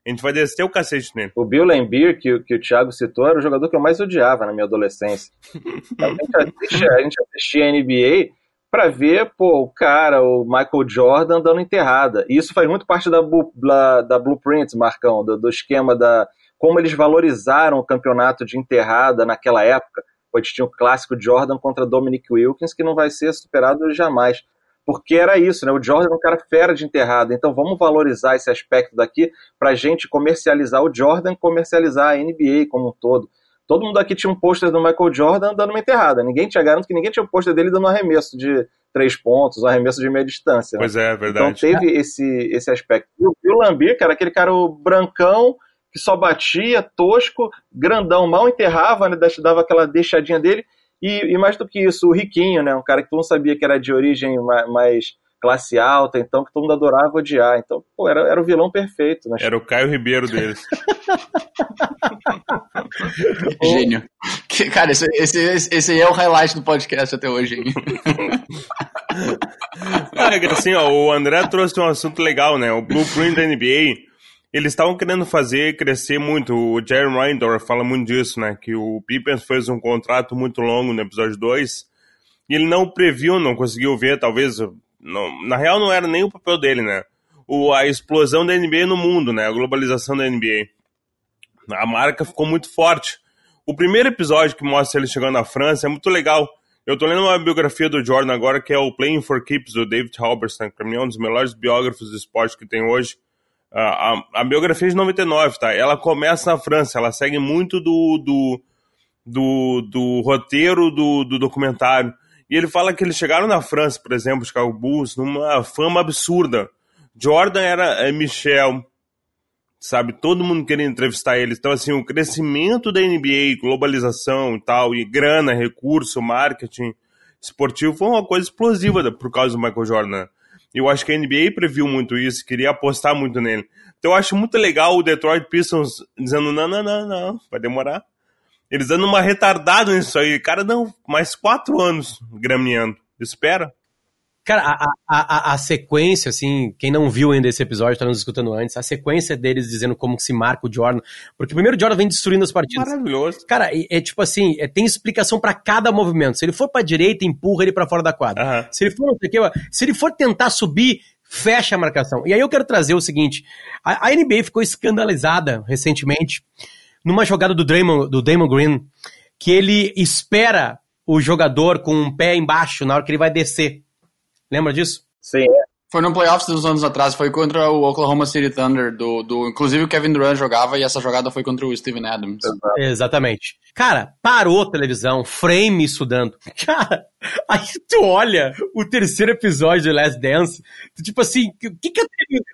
A gente vai descer o cacete nele. O Bill Lambier, que, que o Thiago citou, era o jogador que eu mais odiava na minha adolescência. a, gente assistia, a gente assistia NBA para ver, pô, o cara, o Michael Jordan dando enterrada. E isso faz muito parte da, da, da Blueprint, Marcão, do, do esquema da... Como eles valorizaram o campeonato de enterrada naquela época onde tinha o clássico Jordan contra Dominic Wilkins, que não vai ser superado jamais. Porque era isso, né? O Jordan é um cara fera de enterrada. Então vamos valorizar esse aspecto daqui para a gente comercializar o Jordan, comercializar a NBA como um todo. Todo mundo aqui tinha um pôster do Michael Jordan dando uma enterrada. Ninguém tinha garanto que ninguém tinha um pôster dele dando um arremesso de três pontos, um arremesso de meia distância. Né? Pois é, é verdade. Então teve esse, esse aspecto. E o Lambier, que era aquele cara o brancão, que só batia, tosco, grandão, mal enterrava, né, dava aquela deixadinha dele. E, e, mais do que isso, o Riquinho, né, um cara que todo mundo sabia que era de origem mais, classe alta, então que todo mundo adorava odiar. Então, pô, era, era o vilão perfeito. Né? Era o Caio Ribeiro deles. Gênio. Que, cara, esse, esse, esse aí é o highlight do podcast até hoje. Hein? ah, é assim, ó, o André trouxe um assunto legal, né? O Blueprint da NBA eles estavam querendo fazer crescer muito. O Jerry Reindor fala muito disso, né? Que o Pippen fez um contrato muito longo no episódio 2 e ele não previu, não conseguiu ver, talvez. Não, na real, não era nem o papel dele, né? O, a explosão da NBA no mundo, né? A globalização da NBA. A marca ficou muito forte. O primeiro episódio que mostra ele chegando na França é muito legal. Eu tô lendo uma biografia do Jordan agora, que é o Playing for Keeps, do David Halberstam, que pra mim é um dos melhores biógrafos do esporte que tem hoje. A, a, a, biografia é de 99, tá? Ela começa na França, ela segue muito do, do, do, do roteiro do, do documentário. E ele fala que eles chegaram na França, por exemplo, Chicago Bulls, numa fama absurda. Jordan era é, Michel, sabe? Todo mundo queria entrevistar eles. Então, assim, o crescimento da NBA, globalização e tal, e grana, recurso, marketing esportivo foi uma coisa explosiva por causa do Michael Jordan. Eu acho que a NBA previu muito isso, queria apostar muito nele. Então eu acho muito legal o Detroit Pistons dizendo: não, não, não, não, vai demorar. Eles dando uma retardada nisso aí. Cara, não, mais quatro anos grameando. Espera. Cara, a, a, a, sequência, assim, quem não viu ainda esse episódio, tá nos escutando antes, a sequência deles dizendo como se marca o Jordan. Porque primeiro o Jordan vem destruindo as partidas. Maravilhoso. Cara, é, é tipo assim, é, tem explicação para cada movimento. Se ele for pra direita, empurra ele para fora da quadra. Uhum. Se ele for, se ele for tentar subir, fecha a marcação. E aí eu quero trazer o seguinte: a, a NBA ficou escandalizada recentemente numa jogada do Draymond, do Damon Green, que ele espera o jogador com um pé embaixo na hora que ele vai descer. Lembra disso? Sim. Foi no playoffs dos anos atrás, foi contra o Oklahoma City Thunder, do, do inclusive o Kevin Durant jogava e essa jogada foi contra o Steven Adams. Exato. Exatamente. Cara, parou a televisão, frame estudando. Cara, aí tu olha o terceiro episódio de Last Dance, tu, tipo assim, o que que, a,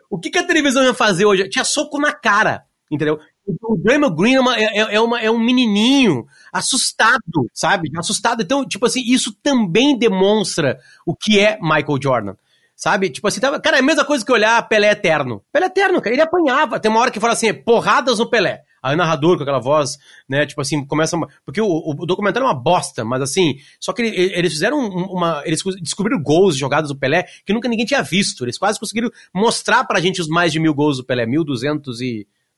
o que que a televisão ia fazer hoje? Tinha soco na cara, entendeu? O Draymond Green é, uma, é, é, uma, é um menininho assustado, sabe? Assustado. Então, tipo assim, isso também demonstra o que é Michael Jordan. Sabe? Tipo assim, cara, é a mesma coisa que olhar Pelé Eterno. Pelé Eterno, cara, ele apanhava. Tem uma hora que fala assim, porradas no Pelé. Aí o narrador com aquela voz, né, tipo assim, começa. Porque o, o documentário é uma bosta, mas assim, só que eles fizeram uma. Eles descobriram gols jogados do Pelé que nunca ninguém tinha visto. Eles quase conseguiram mostrar pra gente os mais de mil gols do Pelé,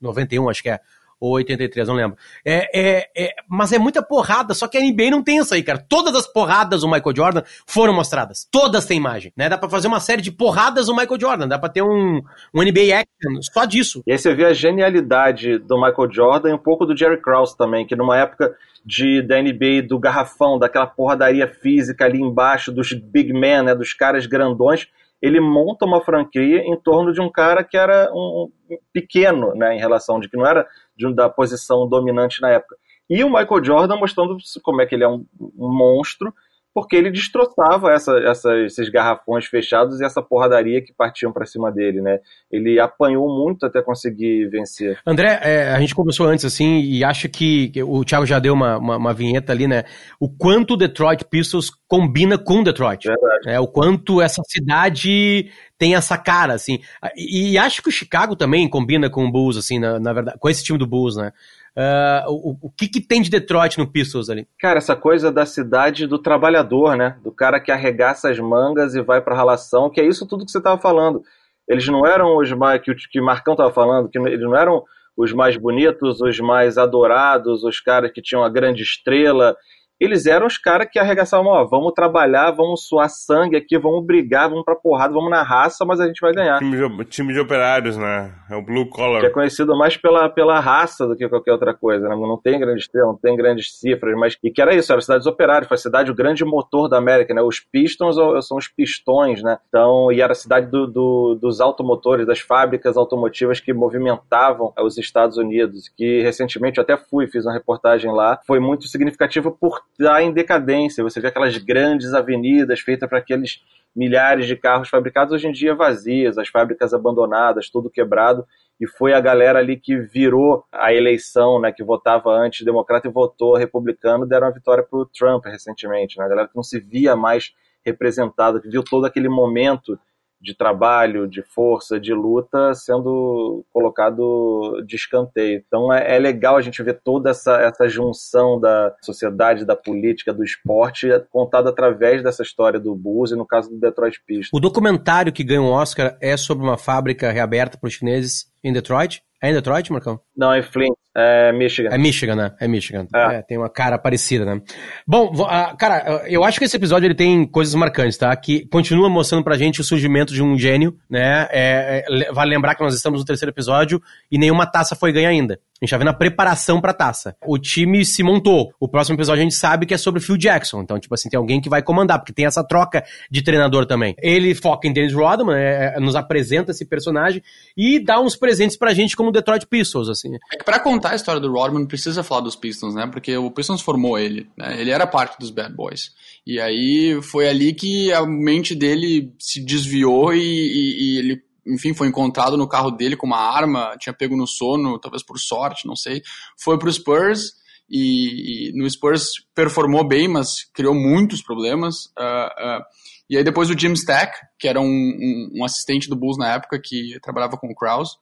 1291, acho que é ou 83, não lembro. É, é, é, mas é muita porrada, só que a NBA não tem isso aí, cara. Todas as porradas do Michael Jordan foram mostradas. Todas têm imagem, né? Dá pra fazer uma série de porradas do Michael Jordan, dá pra ter um, um NBA Action só disso. E aí você vê a genialidade do Michael Jordan e um pouco do Jerry Krause também, que numa época de, da NBA, do garrafão, daquela porradaria física ali embaixo, dos big men, né, dos caras grandões, ele monta uma franquia em torno de um cara que era um pequeno, né, em relação de que não era de, da posição dominante na época. E o Michael Jordan mostrando como é que ele é um, um monstro, porque ele destroçava essa, essa, esses garrafões fechados e essa porradaria que partiam para cima dele, né? Ele apanhou muito até conseguir vencer. André, é, a gente conversou antes, assim, e acho que, o Thiago já deu uma, uma, uma, vinheta ali, né? O quanto o Detroit Pistons combina com Detroit. Verdade. É, o quanto essa cidade tem essa cara, assim. E, e, acho que o Chicago também combina com o Bulls, assim, na, na verdade, com esse time do Bulls, né? Uh, o, o que, que tem de Detroit no Pistols ali? Cara, essa coisa da cidade do trabalhador, né? Do cara que arregaça as mangas e vai pra ralação, que é isso tudo que você tava falando. Eles não eram os mais. que, que Marcão tava falando, que eles não eram os mais bonitos, os mais adorados, os caras que tinham a grande estrela eles eram os caras que arregaçavam, ó, vamos trabalhar, vamos suar sangue aqui, vamos brigar, vamos pra porrada, vamos na raça, mas a gente vai ganhar. Time de, time de operários, né? É o blue collar. Que é conhecido mais pela, pela raça do que qualquer outra coisa, né? Não tem grandes estrela, não tem grandes cifras, mas e que era isso, era cidades operárias, foi a cidade, o grande motor da América, né? Os Pistons são os pistões, né? Então, e era a cidade do, do, dos automotores, das fábricas automotivas que movimentavam os Estados Unidos, que recentemente eu até fui, fiz uma reportagem lá, foi muito significativo por está em decadência. Você vê aquelas grandes avenidas feitas para aqueles milhares de carros fabricados hoje em dia vazias, as fábricas abandonadas, tudo quebrado. E foi a galera ali que virou a eleição, né, que votava antes democrata e votou republicano, deram a vitória para o Trump recentemente. Né? A galera que não se via mais representada, que viu todo aquele momento de trabalho, de força, de luta sendo colocado de escanteio. Então é, é, legal a gente ver toda essa, essa junção da sociedade, da política, do esporte contada através dessa história do Bulls e no caso do Detroit Pistons. O documentário que ganhou um Oscar é sobre uma fábrica reaberta para os chineses em Detroit? É em Detroit, Marcão? Não, é em Flint. É Michigan. É Michigan, né? É Michigan. É. É, tem uma cara parecida, né? Bom, uh, cara, eu acho que esse episódio ele tem coisas marcantes, tá? Que continua mostrando pra gente o surgimento de um gênio, né? É, é, vale lembrar que nós estamos no terceiro episódio e nenhuma taça foi ganha ainda. A gente tá vendo a preparação pra taça. O time se montou. O próximo episódio a gente sabe que é sobre o Phil Jackson. Então, tipo assim, tem alguém que vai comandar, porque tem essa troca de treinador também. Ele foca em Dennis Rodman, é, é, nos apresenta esse personagem e dá uns presentes pra gente como Detroit Pistons, assim. É que pra contar a história do Rodman, precisa falar dos Pistons, né? Porque o Pistons formou ele, né? Ele era parte dos Bad Boys. E aí foi ali que a mente dele se desviou e, e, e ele enfim, foi encontrado no carro dele com uma arma, tinha pego no sono, talvez por sorte, não sei. Foi pro Spurs e, e no Spurs performou bem, mas criou muitos problemas. Uh, uh, e aí depois o Jim Stack, que era um, um, um, assistente do Bulls na época, que trabalhava com o Krause,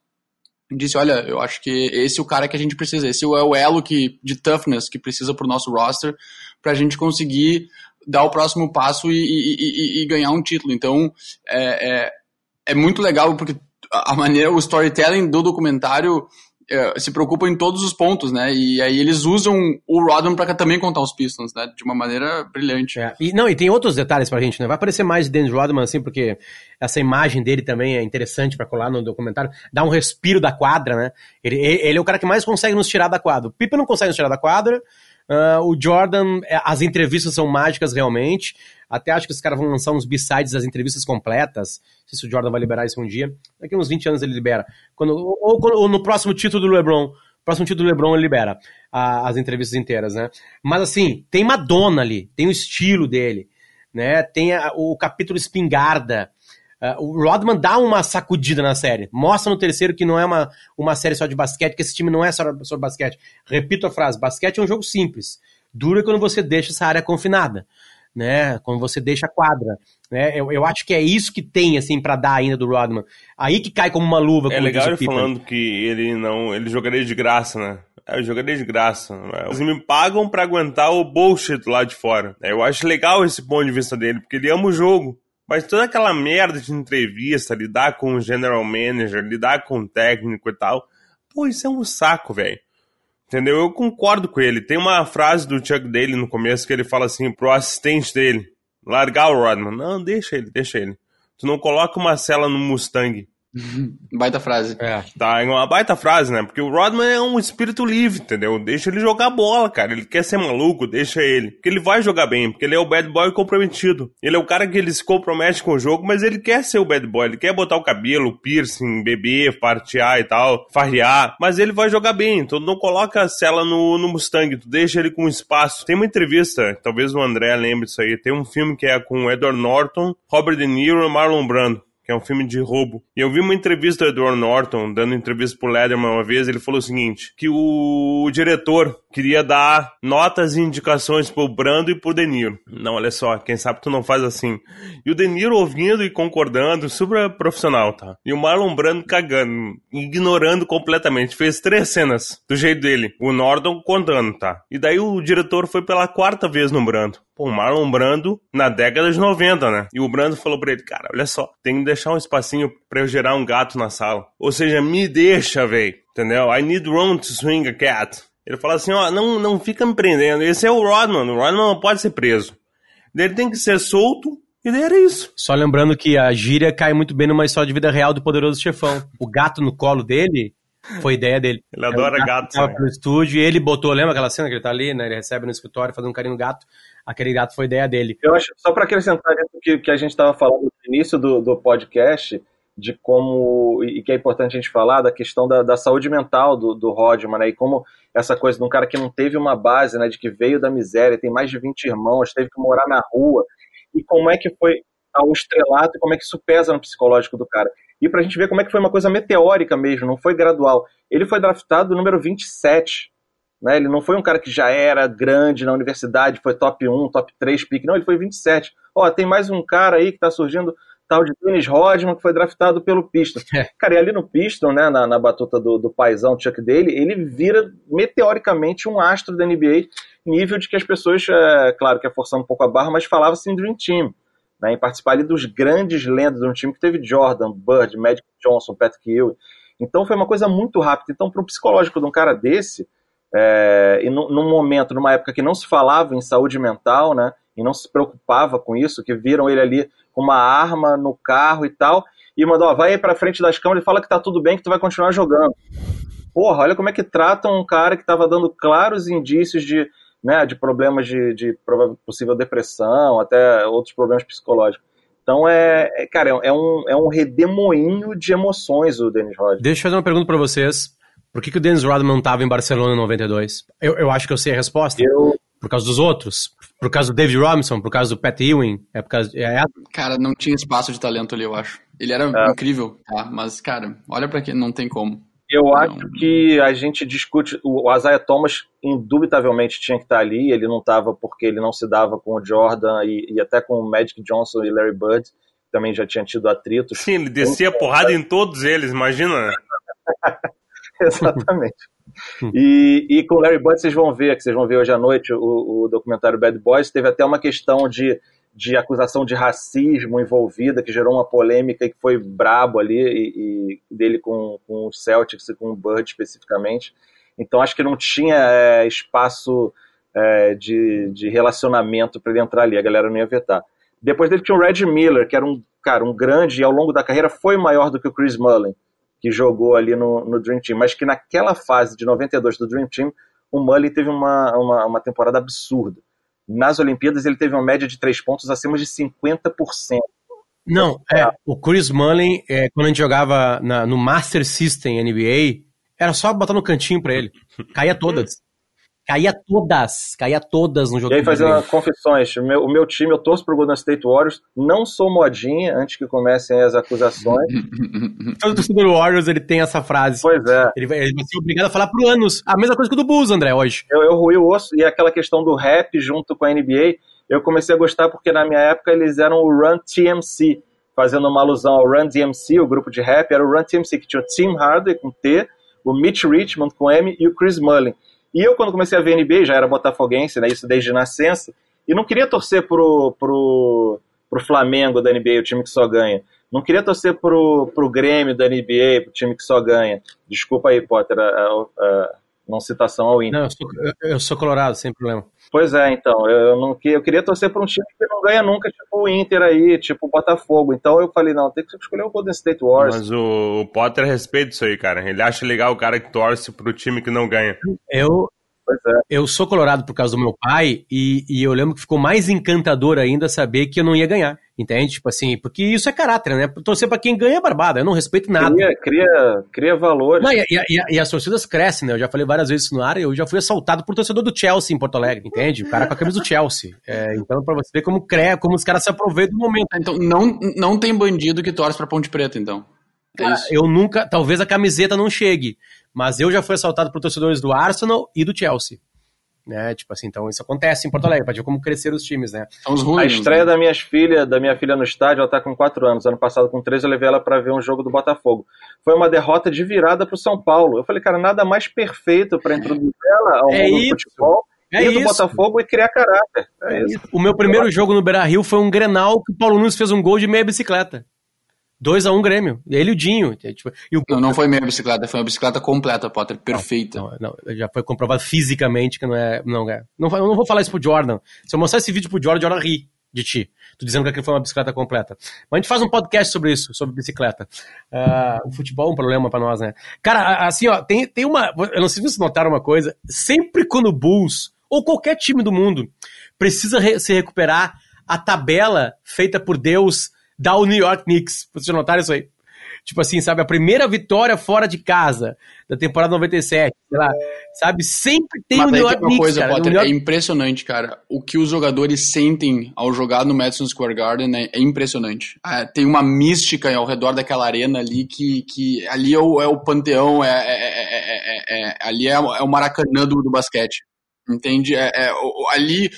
disse, olha, eu acho que esse é o cara que a gente precisa, esse é o elo que, de toughness que precisa pro nosso roster, pra gente conseguir dar o próximo passo e, e, e, e ganhar um título. Então, é, é é muito legal porque a maneira, o storytelling do documentário é, se preocupa em todos os pontos, né? E aí eles usam o Rodman para também contar os Pistons, né? De uma maneira brilhante. É. E, não, e tem outros detalhes pra gente, né? Vai aparecer mais de Dennis Rodman, assim, porque essa imagem dele também é interessante para colar no documentário. Dá um respiro da quadra, né? Ele, ele é o cara que mais consegue nos tirar da quadra. O Pippen não consegue nos tirar da quadra. Uh, o Jordan, é, as entrevistas são mágicas realmente. Até acho que os caras vão lançar uns b-sides das entrevistas completas. Não sei se o Jordan vai liberar isso um dia. Daqui uns 20 anos ele libera. Quando, ou, ou, no próximo título do LeBron. Próximo título do LeBron ele libera a, as entrevistas inteiras, né? Mas assim, tem Madonna ali, tem o estilo dele, né? Tem a, o capítulo Espingarda. Uh, o Rodman dá uma sacudida na série. Mostra no terceiro que não é uma, uma série só de basquete, que esse time não é só sobre basquete. Repito a frase: basquete é um jogo simples. Dura quando você deixa essa área confinada né? Quando você deixa a quadra. Né? Eu, eu acho que é isso que tem, assim, para dar ainda do Rodman. Aí que cai como uma luva. É legal ele falando que ele não. Ele jogaria de graça, né? É, jogo é de graça. Eles me pagam para aguentar o bullshit lá de fora. É, eu acho legal esse ponto de vista dele, porque ele ama o jogo. Mas toda aquela merda de entrevista, lidar com o general manager, lidar com o técnico e tal, pô, isso é um saco, velho. Entendeu? Eu concordo com ele. Tem uma frase do Chuck dele no começo que ele fala assim pro assistente dele: largar o Rodman. Não, deixa ele, deixa ele. Tu não coloca uma cela no Mustang. baita frase. É. Tá, é uma baita frase, né? Porque o Rodman é um espírito livre, entendeu? Deixa ele jogar bola, cara. Ele quer ser maluco, deixa ele. Porque ele vai jogar bem, porque ele é o bad boy comprometido. Ele é o cara que ele se compromete com o jogo, mas ele quer ser o bad boy. Ele quer botar o cabelo, piercing, beber, partear e tal, farrear. Mas ele vai jogar bem, então não coloca a cela no, no Mustang, tu deixa ele com espaço. Tem uma entrevista, talvez o André lembre disso aí. Tem um filme que é com Edward Norton, Robert De Niro e Marlon Brando que é um filme de roubo. E eu vi uma entrevista do Edward Norton, dando entrevista pro Lederman uma vez, ele falou o seguinte, que o diretor queria dar notas e indicações pro Brando e pro De Niro. Não, olha só, quem sabe tu não faz assim. E o De Niro ouvindo e concordando, super profissional, tá? E o Marlon Brando cagando, ignorando completamente. Fez três cenas do jeito dele. O Norton contando, tá? E daí o diretor foi pela quarta vez no Brando. Pô, o Marlon Brando na década de 90, né? E o Brando falou pra ele, cara, olha só, tem que deixar um espacinho pra eu gerar um gato na sala. Ou seja, me deixa, velho. Entendeu? I need room to swing a cat. Ele fala assim, ó, não, não fica me prendendo. Esse é o Rodman. O Rodman não pode ser preso. Ele tem que ser solto e daí era isso. Só lembrando que a gíria cai muito bem numa história de vida real do poderoso chefão. O gato no colo dele foi ideia dele. Ele adora gato. Tava pro estúdio e ele botou, lembra aquela cena que ele tá ali, né? Ele recebe no escritório fazendo um carinho no gato. Aquele gato foi ideia dele. Eu acho, só para acrescentar o que, que a gente estava falando no início do, do podcast, de como, e que é importante a gente falar, da questão da, da saúde mental do, do Rodman, né, e como essa coisa de um cara que não teve uma base, né, de que veio da miséria, tem mais de 20 irmãos, teve que morar na rua, e como é que foi ao estrelato e como é que isso pesa no psicológico do cara. E pra gente ver como é que foi uma coisa meteórica mesmo, não foi gradual. Ele foi draftado número 27, né, ele não foi um cara que já era grande na universidade, foi top 1, top 3 pick, não, ele foi 27. Ó, tem mais um cara aí que tá surgindo tal de Dennis Rodman, que foi draftado pelo Piston. É. Cara, e ali no Piston, né, na, na batuta do, do paizão Chuck dele, ele vira meteoricamente um astro da NBA, nível de que as pessoas, é, claro que é forçando um pouco a barra, mas falava assim Dream Team, né, em participar ali dos grandes lendas de um time que teve Jordan, Bird, Magic Johnson, Patrick Ewing. Então foi uma coisa muito rápida. Então, para o psicológico de um cara desse, é, e no, num momento, numa época que não se falava em saúde mental, né, e não se preocupava com isso, que viram ele ali com uma arma no carro e tal, e mandou, ó, vai aí pra frente das câmeras e fala que tá tudo bem, que tu vai continuar jogando. Porra, olha como é que tratam um cara que tava dando claros indícios de, né, de problemas de, de possível depressão, até outros problemas psicológicos. Então é, é cara, é um, é um redemoinho de emoções o Dennis Rodman. Deixa eu fazer uma pergunta para vocês. Por que, que o Dennis Rodman não estava em Barcelona em 92? Eu, eu acho que eu sei a resposta. Eu, por causa dos outros? Por causa do David Robinson? Por causa do Pat Ewing? É por causa. É... Cara, não tinha espaço de talento ali, eu acho. Ele era é. incrível, tá? Mas, cara, olha para que não tem como. Eu não. acho que a gente discute. O Isaiah Thomas, indubitavelmente, tinha que estar ali. Ele não estava porque ele não se dava com o Jordan e, e, até com o Magic Johnson e Larry Bird. Também já tinha tido atritos. Sim, ele descia então, porrada em todos eles, imagina. Exatamente. E, e com Larry Bird vocês vão ver, que vocês vão ver hoje à noite o, o documentário Bad Boys, teve até uma questão de, de acusação de racismo envolvida, que gerou uma polêmica e que foi brabo ali, e, e dele com, com o Celtics e com o Bird especificamente. Então acho que não tinha é, espaço é, de, de relacionamento para ele entrar ali, a galera não ia vetar. Depois dele tinha o Red Miller, que era um cara, um grande, e ao longo da carreira foi maior do que o Chris Mullin que jogou ali no, no Dream Team, mas que naquela fase de 92 do Dream Team, o Mully teve uma, uma, uma temporada absurda. Nas Olimpíadas ele teve uma média de três pontos acima de 50%. Não, é, o Chris Mullin, é, quando a gente jogava na, no Master System NBA, era só botar no cantinho para ele. Caía todas. Caía todas, caía todas no jogo. E aí, fazendo confissões, o meu, o meu time, eu torço pro Golden State Warriors, não sou modinha antes que comecem as acusações. Todo torcedor do Warriors, ele tem essa frase. Pois é. Ele vai, ele vai ser obrigado a falar por anos. A mesma coisa que o do Bulls, André, hoje. Eu, eu ruí o osso, e aquela questão do rap junto com a NBA, eu comecei a gostar porque na minha época eles eram o Run TMC, fazendo uma alusão ao Run DMC, o grupo de rap, era o Run TMC, que tinha o Tim Hardaway com T, o Mitch Richmond com M e o Chris Mullin. E eu, quando comecei a ver NBA, já era botafoguense, né, isso desde nascença, e não queria torcer pro, pro, pro Flamengo da NBA, o time que só ganha. Não queria torcer pro, pro Grêmio da NBA, o time que só ganha. Desculpa aí, Potter, a, a não citação ao Inter. Não, eu sou, eu sou colorado, sem problema. Pois é, então, eu, não, eu queria torcer para um time que não ganha nunca, tipo o Inter aí, tipo o Botafogo. Então eu falei, não, tem que escolher o Golden State Warriors. Mas o, o Potter respeita isso aí, cara. Ele acha legal o cara que torce pro time que não ganha. Eu, é. Eu sou colorado por causa do meu pai e, e, eu lembro que ficou mais encantador ainda saber que eu não ia ganhar. Entende? Tipo assim, porque isso é caráter, né? Torcer pra quem ganha é barbada, eu não respeito nada. Cria, cria, cria valores. Não, e, e, e, as torcidas crescem, né? Eu já falei várias vezes no ar, eu já fui assaltado por torcedor do Chelsea em Porto Alegre, entende? O cara com a camisa do Chelsea. É, então, pra você ver como cria, como os caras se aproveitam do momento. Então, não, não tem bandido que torce pra Ponte Preta, então. É cara, eu nunca, talvez a camiseta não chegue, mas eu já fui assaltado por torcedores do Arsenal e do Chelsea né? Tipo assim, então isso acontece em Porto Alegre, pra ver como cresceram os times, né? Os ruins, a estreia né? da minha filha, da minha filha no estádio, ela tá com 4 anos. Ano passado, com 13, eu levei ela para ver um jogo do Botafogo. Foi uma derrota de virada pro São Paulo. Eu falei, cara, nada mais perfeito para introduzir ela ao é mundo isso. do futebol. É ir do Botafogo e criar caráter. É, é isso. O meu primeiro jogo no Beira Rio foi um Grenal que o Paulo Nunes fez um gol de meia bicicleta. 2x1 um Grêmio. Ele e o Dinho. Tipo, e o... Não, não foi meia bicicleta, foi uma bicicleta completa, Potter, perfeita. Não, não, não, já foi comprovado fisicamente que não é. Não, é. Não, eu não vou falar isso pro Jordan. Se eu mostrar esse vídeo pro Jordan, o Jordan ri de ti. Tô dizendo que aquilo foi uma bicicleta completa. Mas a gente faz um podcast sobre isso, sobre bicicleta. Uh, o futebol é um problema para nós, né? Cara, assim, ó, tem, tem uma. Eu não sei se vocês notaram uma coisa. Sempre quando o Bulls, ou qualquer time do mundo, precisa re se recuperar, a tabela feita por Deus dá o New York Knicks. Vocês notaram isso aí? Tipo assim, sabe? A primeira vitória fora de casa da temporada 97, sei lá. Sabe? Sempre tem Mas o New York Knicks, coisa, cara. Potter, York... É impressionante, cara. O que os jogadores sentem ao jogar no Madison Square Garden é, é impressionante. É, tem uma mística ao redor daquela arena ali que, que ali é o, é o panteão, é, é, é ali é, o Maracanã do, do basquete. Entende? ali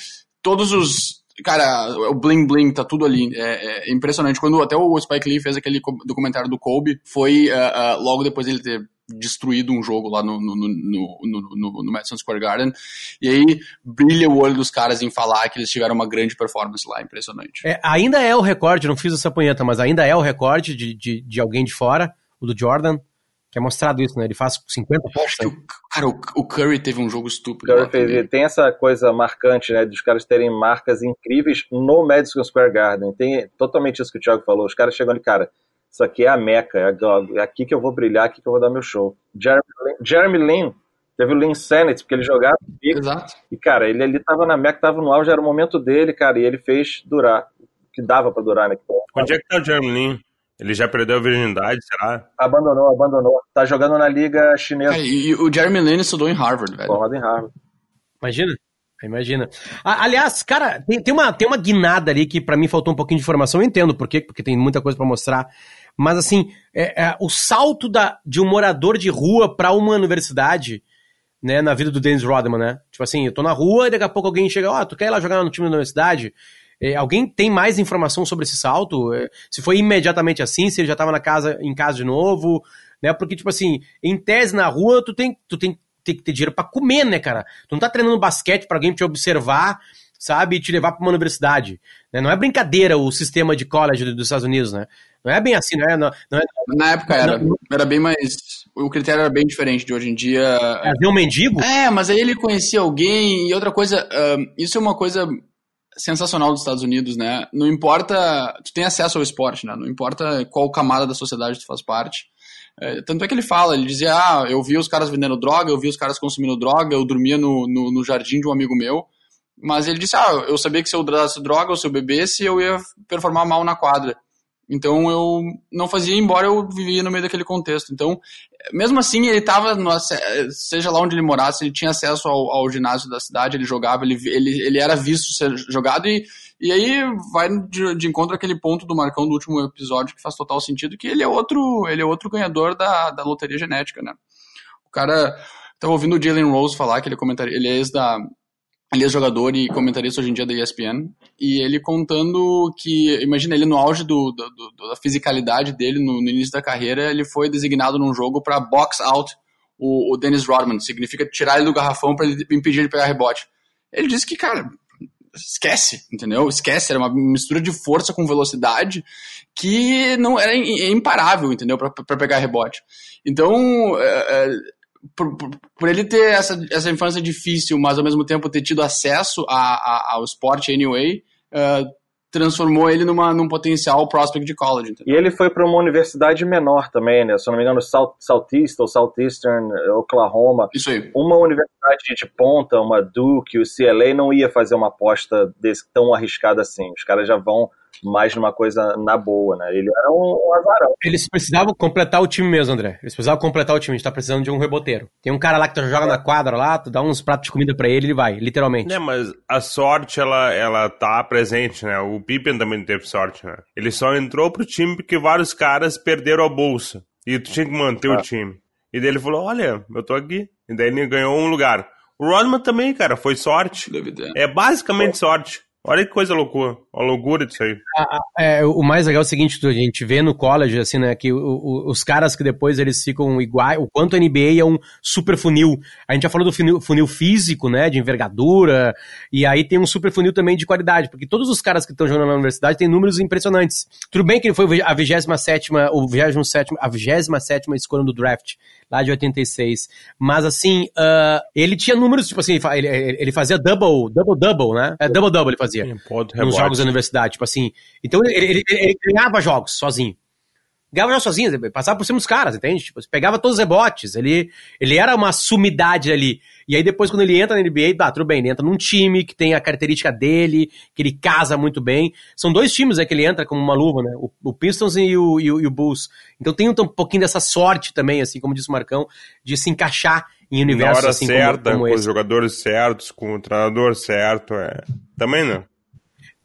todos os Cara, o bling bling tá tudo ali. É, é, impressionante. Quando até o Spike Lee fez aquele documentário do Kobe, foi uh, uh, logo depois ele ter destruído um jogo lá no, no, no, no, no, Madison Square Garden. E aí brilha o olho dos caras em falar que eles tiveram uma grande performance lá, impressionante. É, ainda é o recorde, não fiz essa punheta, mas ainda é o recorde de, de, de alguém de fora, o do Jordan. Que é mostrado isso, né? Ele faz 50 pontos. Né? Cara, o, Curry teve um jogo estúpido. Curry fez, tem essa coisa marcante, né? Dos caras terem marcas incríveis no Madison Square Garden. Tem totalmente isso que o Thiago falou. Os caras chegando de cara. Isso aqui é a meca, é aqui que eu vou brilhar, aqui que eu vou dar meu show. Jeremy, Jeremy Lin, teve o Lin Sennett, porque ele jogava Exato. E, cara, ele ali tava na meca, tava no auge, era o momento dele, cara, e ele fez durar. Que dava pra durar, né? Onde é que tá o Jeremy Lin? Ele já perdeu a virgindade, será? Abandonou, abandonou. Tá jogando na liga chinesa. É, e o Jeremy Lin estudou em Harvard, velho. Formado em Harvard. Imagina. Imagina. aliás, cara, tem, tem, uma, tem uma guinada ali que para mim faltou um pouquinho de informação. Eu entendo por quê, porque tem muita coisa para mostrar. Mas, assim, é, é, o salto da, de um morador de rua para uma universidade, né, na vida do Dennis Rodman, né? Tipo assim, eu tô na rua e daqui a pouco alguém chega, ó, oh, tu quer ir lá jogar no time da universidade? É, alguém tem mais informação sobre esse salto? É, se foi imediatamente assim, se ele já estava na casa, em casa de novo, né? Porque, tipo assim, em tese na rua, tu tem, tu tem, tem que ter dinheiro para comer, né, cara? Tu não tá treinando basquete para alguém te observar, sabe, e te levar para uma universidade. Né? Não é brincadeira o sistema de college dos Estados Unidos, né? Não é bem assim, não é? Não, não é Na época era, era bem mais. O critério era bem diferente de hoje em dia. Havia um mendigo? É, mas aí ele conhecia alguém e outra coisa. Uh, isso é uma coisa sensacional dos Estados Unidos, né? Não importa, tu tem acesso ao esporte, né? Não importa qual camada da sociedade tu faz parte. É, tanto é que ele fala, ele dizia, ah, eu vi os caras vendendo droga, eu vi os caras consumindo droga, eu dormia no, no, no jardim de um amigo meu, mas ele disse, ah, eu sabia que se eu usasse droga ou se eu bebesse, eu ia performar mal na quadra. Então eu não fazia, embora eu vivia no meio daquele contexto. Então, mesmo assim, ele estava, seja lá onde ele morasse, ele tinha acesso ao, ao, ginásio da cidade, ele jogava, ele, ele, ele era visto ser jogado e, e aí vai de, de encontro aquele ponto do Marcão do último episódio que faz total sentido, que ele é outro, ele é outro ganhador da, da loteria genética, né? O cara, tava ouvindo o Jalen Rose falar, que ele, comentaria, ele é ex da, ele é jogador e comentarista hoje em dia da ESPN, e ele contando que, imagina, ele no auge do, do, do da fisicalidade dele, no, no, início da carreira, ele foi designado num jogo para box out o, o Dennis Rodman, significa tirar ele do garrafão para impedir ele pegar rebote. Ele disse que, cara, esquece, entendeu? Esquece, era uma mistura de força com velocidade que não era imparável, entendeu? Para pegar rebote. Então, é, é, por, por, por, ele ter essa, essa infância difícil, mas ao mesmo tempo ter tido acesso a, a, ao esporte anyway, uh, transformou ele numa, num potencial prospect de college. Entendeu? E ele foi para uma universidade menor também, né? Se eu não me engano, South, Southeast ou Southeastern Oklahoma. Isso aí. Uma universidade de ponta, uma Duke, o CLA, não ia fazer uma aposta desse, tão arriscada assim. Os caras já vão mais numa coisa na boa, né? Ele era um, um azarão. Eles precisavam completar o time mesmo, André. Eles precisavam completar o time. A gente tá precisando de um reboteiro. Tem um cara lá que tu joga é. na quadra lá, tu dá uns pratos de comida para ele, ele vai, literalmente. É, mas a sorte, ela, ela tá presente, né? O Pippen também teve sorte, né? Ele só entrou pro time porque vários caras perderam a bolsa. E tu tinha que manter o é. time. E daí ele falou, olha, eu tô aqui. E daí ele ganhou um lugar. O Rodman também, cara, foi sorte. É basicamente sorte. Olha que coisa loucura, a loucura disso aí. É, o mais legal é o seguinte, a gente vê no college, assim, né, que o, o, os caras que depois eles ficam iguais, o quanto a NBA é um super funil. A gente já falou do funil, funil físico, né, de envergadura, e aí tem um super funil também de qualidade, porque todos os caras que estão jogando na universidade têm números impressionantes. Tudo bem que ele foi a 27 o 27 a 27 escolha do draft, lá de 86. Mas assim, uh, ele tinha números, tipo assim, ele, ele fazia double, double, double, né? É double, double ele fazia. Sim, nos jogos da universidade, tipo assim. Então ele, ele, ele ganhava jogos sozinho ganhava já sozinho, passava por cima dos caras, entende? Tipo, pegava todos os rebotes, ele, ele era uma sumidade ali. E aí depois quando ele entra na NBA, tá, tudo bem, ele entra num time que tem a característica dele, que ele casa muito bem. São dois times né, que ele entra como uma luva, né? O, o Pistons e o, e o, e, o, Bulls. Então tem um, um, pouquinho dessa sorte também, assim, como disse o Marcão, de se encaixar em universos Na hora assim certa, como, como com esse. os jogadores certos, com o treinador certo, é... Também não.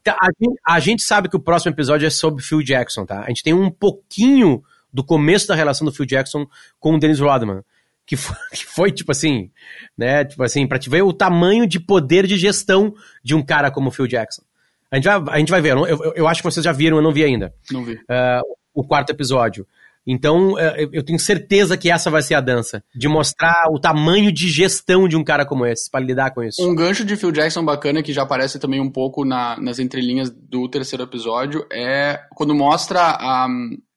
Tá, a gente, a gente sabe que o próximo episódio é sobre Phil Jackson, tá? A gente tem um pouquinho do começo da relação do Phil Jackson com o Dennis Rodman. Que foi, que foi, tipo assim, né? Tipo assim, pra te ver o tamanho de poder de gestão de um cara como o Phil Jackson. A gente vai, a gente vai ver, eu, eu, eu acho que vocês já viram, eu não vi ainda. Não vi. Uh, o quarto episódio. Então, uh, eu tenho certeza que essa vai ser a dança. De mostrar o tamanho de gestão de um cara como esse, para lidar com isso. Um gancho de Phil Jackson bacana, que já aparece também um pouco na, nas entrelinhas do terceiro episódio, é quando mostra a,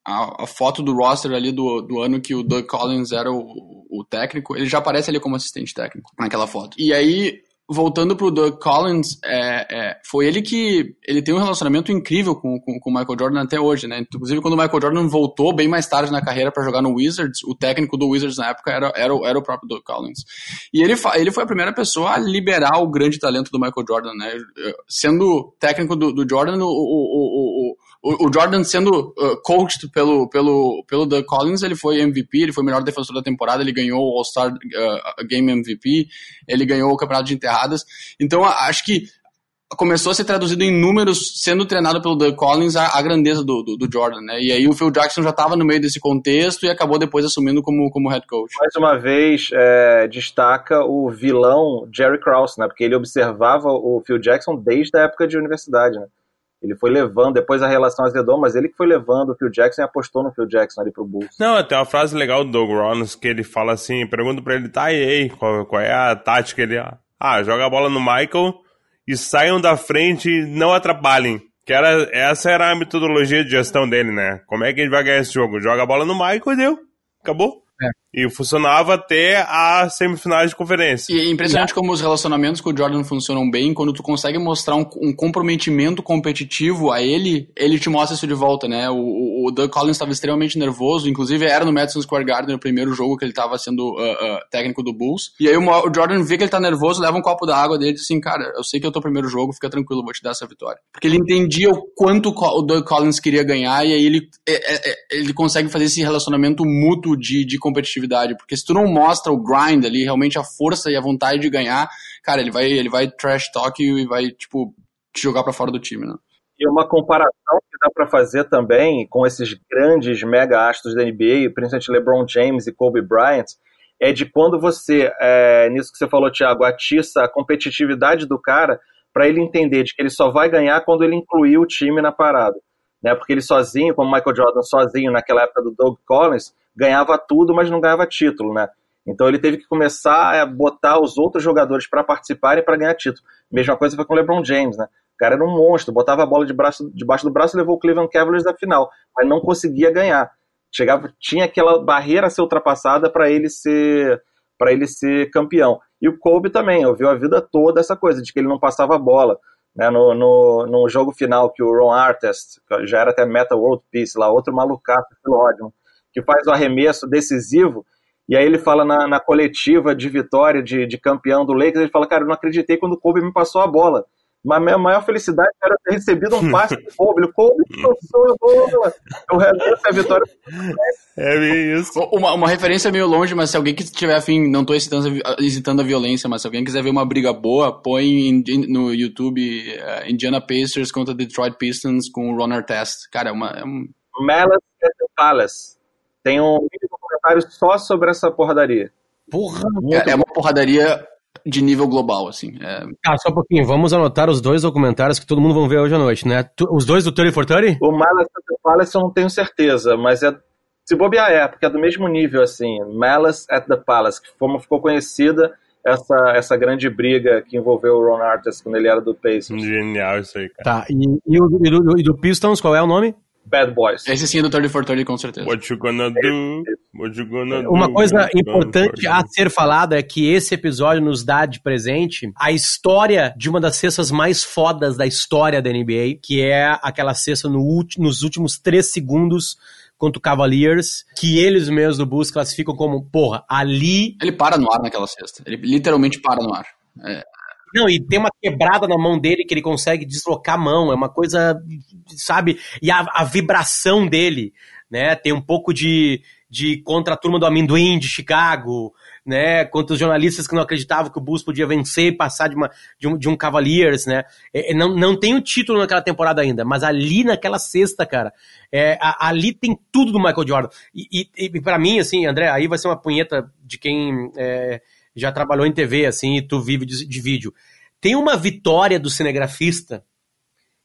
a, a, foto do roster ali do, do ano que o Doug Collins era o, o técnico, ele já aparece ali como assistente técnico naquela foto. E aí, voltando pro Doug Collins, é, é, foi ele que ele tem um relacionamento incrível com, com, com, o Michael Jordan até hoje, né? Inclusive, quando o Michael Jordan voltou bem mais tarde na carreira para jogar no Wizards, o técnico do Wizards na época era, era, era o próprio Doug Collins. E ele, ele foi a primeira pessoa a liberar o grande talento do Michael Jordan, né? Sendo técnico do, do Jordan, o, o, o Jordan sendo uh, coached pelo, pelo, pelo Doug Collins, ele foi MVP, ele foi o melhor defensor da temporada, ele ganhou o All-Star uh, Game MVP, ele ganhou o Campeonato de Enterradas. Então, acho que começou a ser traduzido em números, sendo treinado pelo Doug Collins, a, a grandeza do, do, do, Jordan, né? E aí o Phil Jackson já estava no meio desse contexto e acabou depois assumindo como, como head coach. Mais uma vez, é, destaca o vilão Jerry Krause, né? Porque ele observava o Phil Jackson desde a época de universidade, né? Ele foi levando, depois a relação azedou, mas ele que foi levando o Phil Jackson e apostou no Phil Jackson ali pro Bulls. Não, tem uma frase legal do Doug Rollins que ele fala assim, pergunta pra ele, tá, e aí, qual, qual é a tática? Ele, ah, joga a bola no Michael e saiam da frente e não atrapalhem. Que era, essa era a metodologia de gestão dele, né? Como é que a gente vai ganhar esse jogo? Joga a bola no Michael e deu. Acabou. É. E funcionava até a semifinais de conferência. E é impressionante como os relacionamentos com o Jordan funcionam bem. Quando tu consegue mostrar um, um comprometimento competitivo a ele, ele te mostra isso de volta, né? O, o Doug Collins estava extremamente nervoso, inclusive era no Madison Square Garden no primeiro jogo que ele estava sendo uh, uh, técnico do Bulls. E aí o, o, Jordan vê que ele tá nervoso, leva um copo d'água dele e diz assim, cara, eu sei que é o teu primeiro jogo, fica tranquilo, vou te dar essa vitória. Porque ele entendia o quanto o Doug Collins queria ganhar e aí ele, é, é, é, ele consegue fazer esse relacionamento mútuo de, de competitividade. Porque se tu não mostra o grind ali, realmente a força e a vontade de ganhar, cara, ele vai, ele vai trash talk e vai, tipo, te jogar para fora do time, né? E uma comparação que dá para fazer também com esses grandes mega astros da NBA, principalmente LeBron James e Kobe Bryant, é de quando você, é, nisso que você falou, Thiago, atiça a competitividade do cara para ele entender de que ele só vai ganhar quando ele incluir o time na parada. Né? Porque ele sozinho, como Michael Jordan sozinho naquela época do Doug Collins, ganhava tudo, mas não ganhava título, né? Então ele teve que começar a botar os outros jogadores para participarem para ganhar título. Mesma coisa foi com o LeBron James, né? O cara era um monstro, botava a bola de braço, debaixo do braço e levou o Cleveland Cavaliers à final, mas não conseguia ganhar. Chegava, tinha aquela barreira a ser ultrapassada para ele ser para ele ser campeão. E o Kobe também, ouviu a vida toda essa coisa de que ele não passava a bola. Né, no, no, no jogo final que o Ron Artest, já era até Meta World Peace lá, outro malucaço pelo ódio, que faz o arremesso decisivo, e aí ele fala na, na coletiva de vitória de, de campeão do Lakers, ele fala, cara, eu não acreditei quando o Kobe me passou a bola. Mas a minha maior felicidade era ter recebido um passe do Kobe. O Kobe passou a bola. Eu realizo a vitória. É bem isso. Uma, uma referência meio longe, mas se alguém que tiver afim, não estou incitando a violência, mas se alguém quiser ver uma briga boa, põe no YouTube uh, Indiana Pacers contra Detroit Pistons com o Ron Artest. Cara, é uma... É um... Malice at the Palace. Tem um vídeo documentário só sobre essa porradaria. Porra! É, é uma porradaria de nível global, assim. É... Ah, só um pouquinho. Vamos anotar os dois documentários que todo mundo vai ver hoje à noite, né? Os dois do 30 for 30? O Malice at the Palace eu não tenho certeza, mas é se bobear é, porque é do mesmo nível, assim. Malice at the Palace, que como ficou conhecida essa, essa grande briga que envolveu o Ron Artest quando ele era do Pacers. Genial isso aí, cara. Tá, e, e, e, do, e do Pistons, qual é o nome? Bad Boys. Esse sim é do 30 for 30, com certeza. What you gonna do? What you gonna do? Uma coisa importante a ser falada é que esse episódio nos dá de presente a história de uma das cestas mais fodas da história da NBA, que é aquela cesta no nos últimos três segundos contra o Cavaliers, que eles mesmos do Bulls classificam como, porra, ali... Ele para no ar naquela cesta. Ele literalmente para no ar. É. Não, e tem uma quebrada na mão dele que ele consegue deslocar a mão, é uma coisa, sabe? E a, a vibração dele, né? Tem um pouco de, de contra a turma do amendoim de Chicago, né? Contra os jornalistas que não acreditavam que o Bulls podia vencer e passar de, uma, de, um, de um Cavaliers, né? É, é não, não tem o título naquela temporada ainda, mas ali naquela sexta, cara, é, a, ali tem tudo do Michael Jordan. E, e, e para mim, assim, André, aí vai ser uma punheta de quem é, já trabalhou em TV, assim, e tu vive de, de vídeo. Tem uma vitória do cinegrafista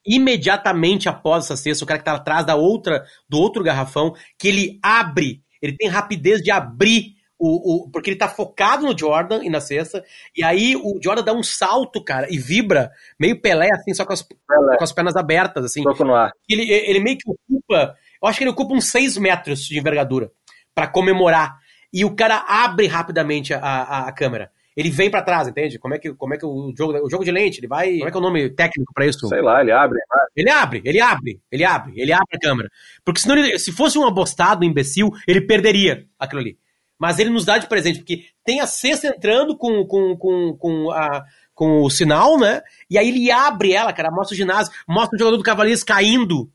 imediatamente após essa cesta, o cara que tá atrás da outra, do outro garrafão, que ele abre, ele tem rapidez de abrir o, o, porque ele tá focado no Jordan e na cesta, e aí o Jordan dá um salto, cara, e vibra, meio Pelé, assim, só com as, com as pernas abertas, assim. no ar. Ele, ele meio que ocupa, eu acho que ele ocupa uns 6 metros de envergadura, para comemorar. E o cara abre rapidamente a, a, a câmera ele vem para trás, entende? Como é que, como é que o jogo, o jogo de lente, ele vai, como é que é o nome técnico para isso? Sei lá, ele abre, Ele abre, ele abre, ele abre, ele abre a câmera. Porque senão ele, se fosse um abostado, um imbecil, ele perderia aquilo ali. Mas ele nos dá de presente, porque tem a cesta entrando com, com, com, com a com o sinal, né? E aí ele abre ela, cara, mostra o ginásio, mostra o jogador do Cavaleiros caindo.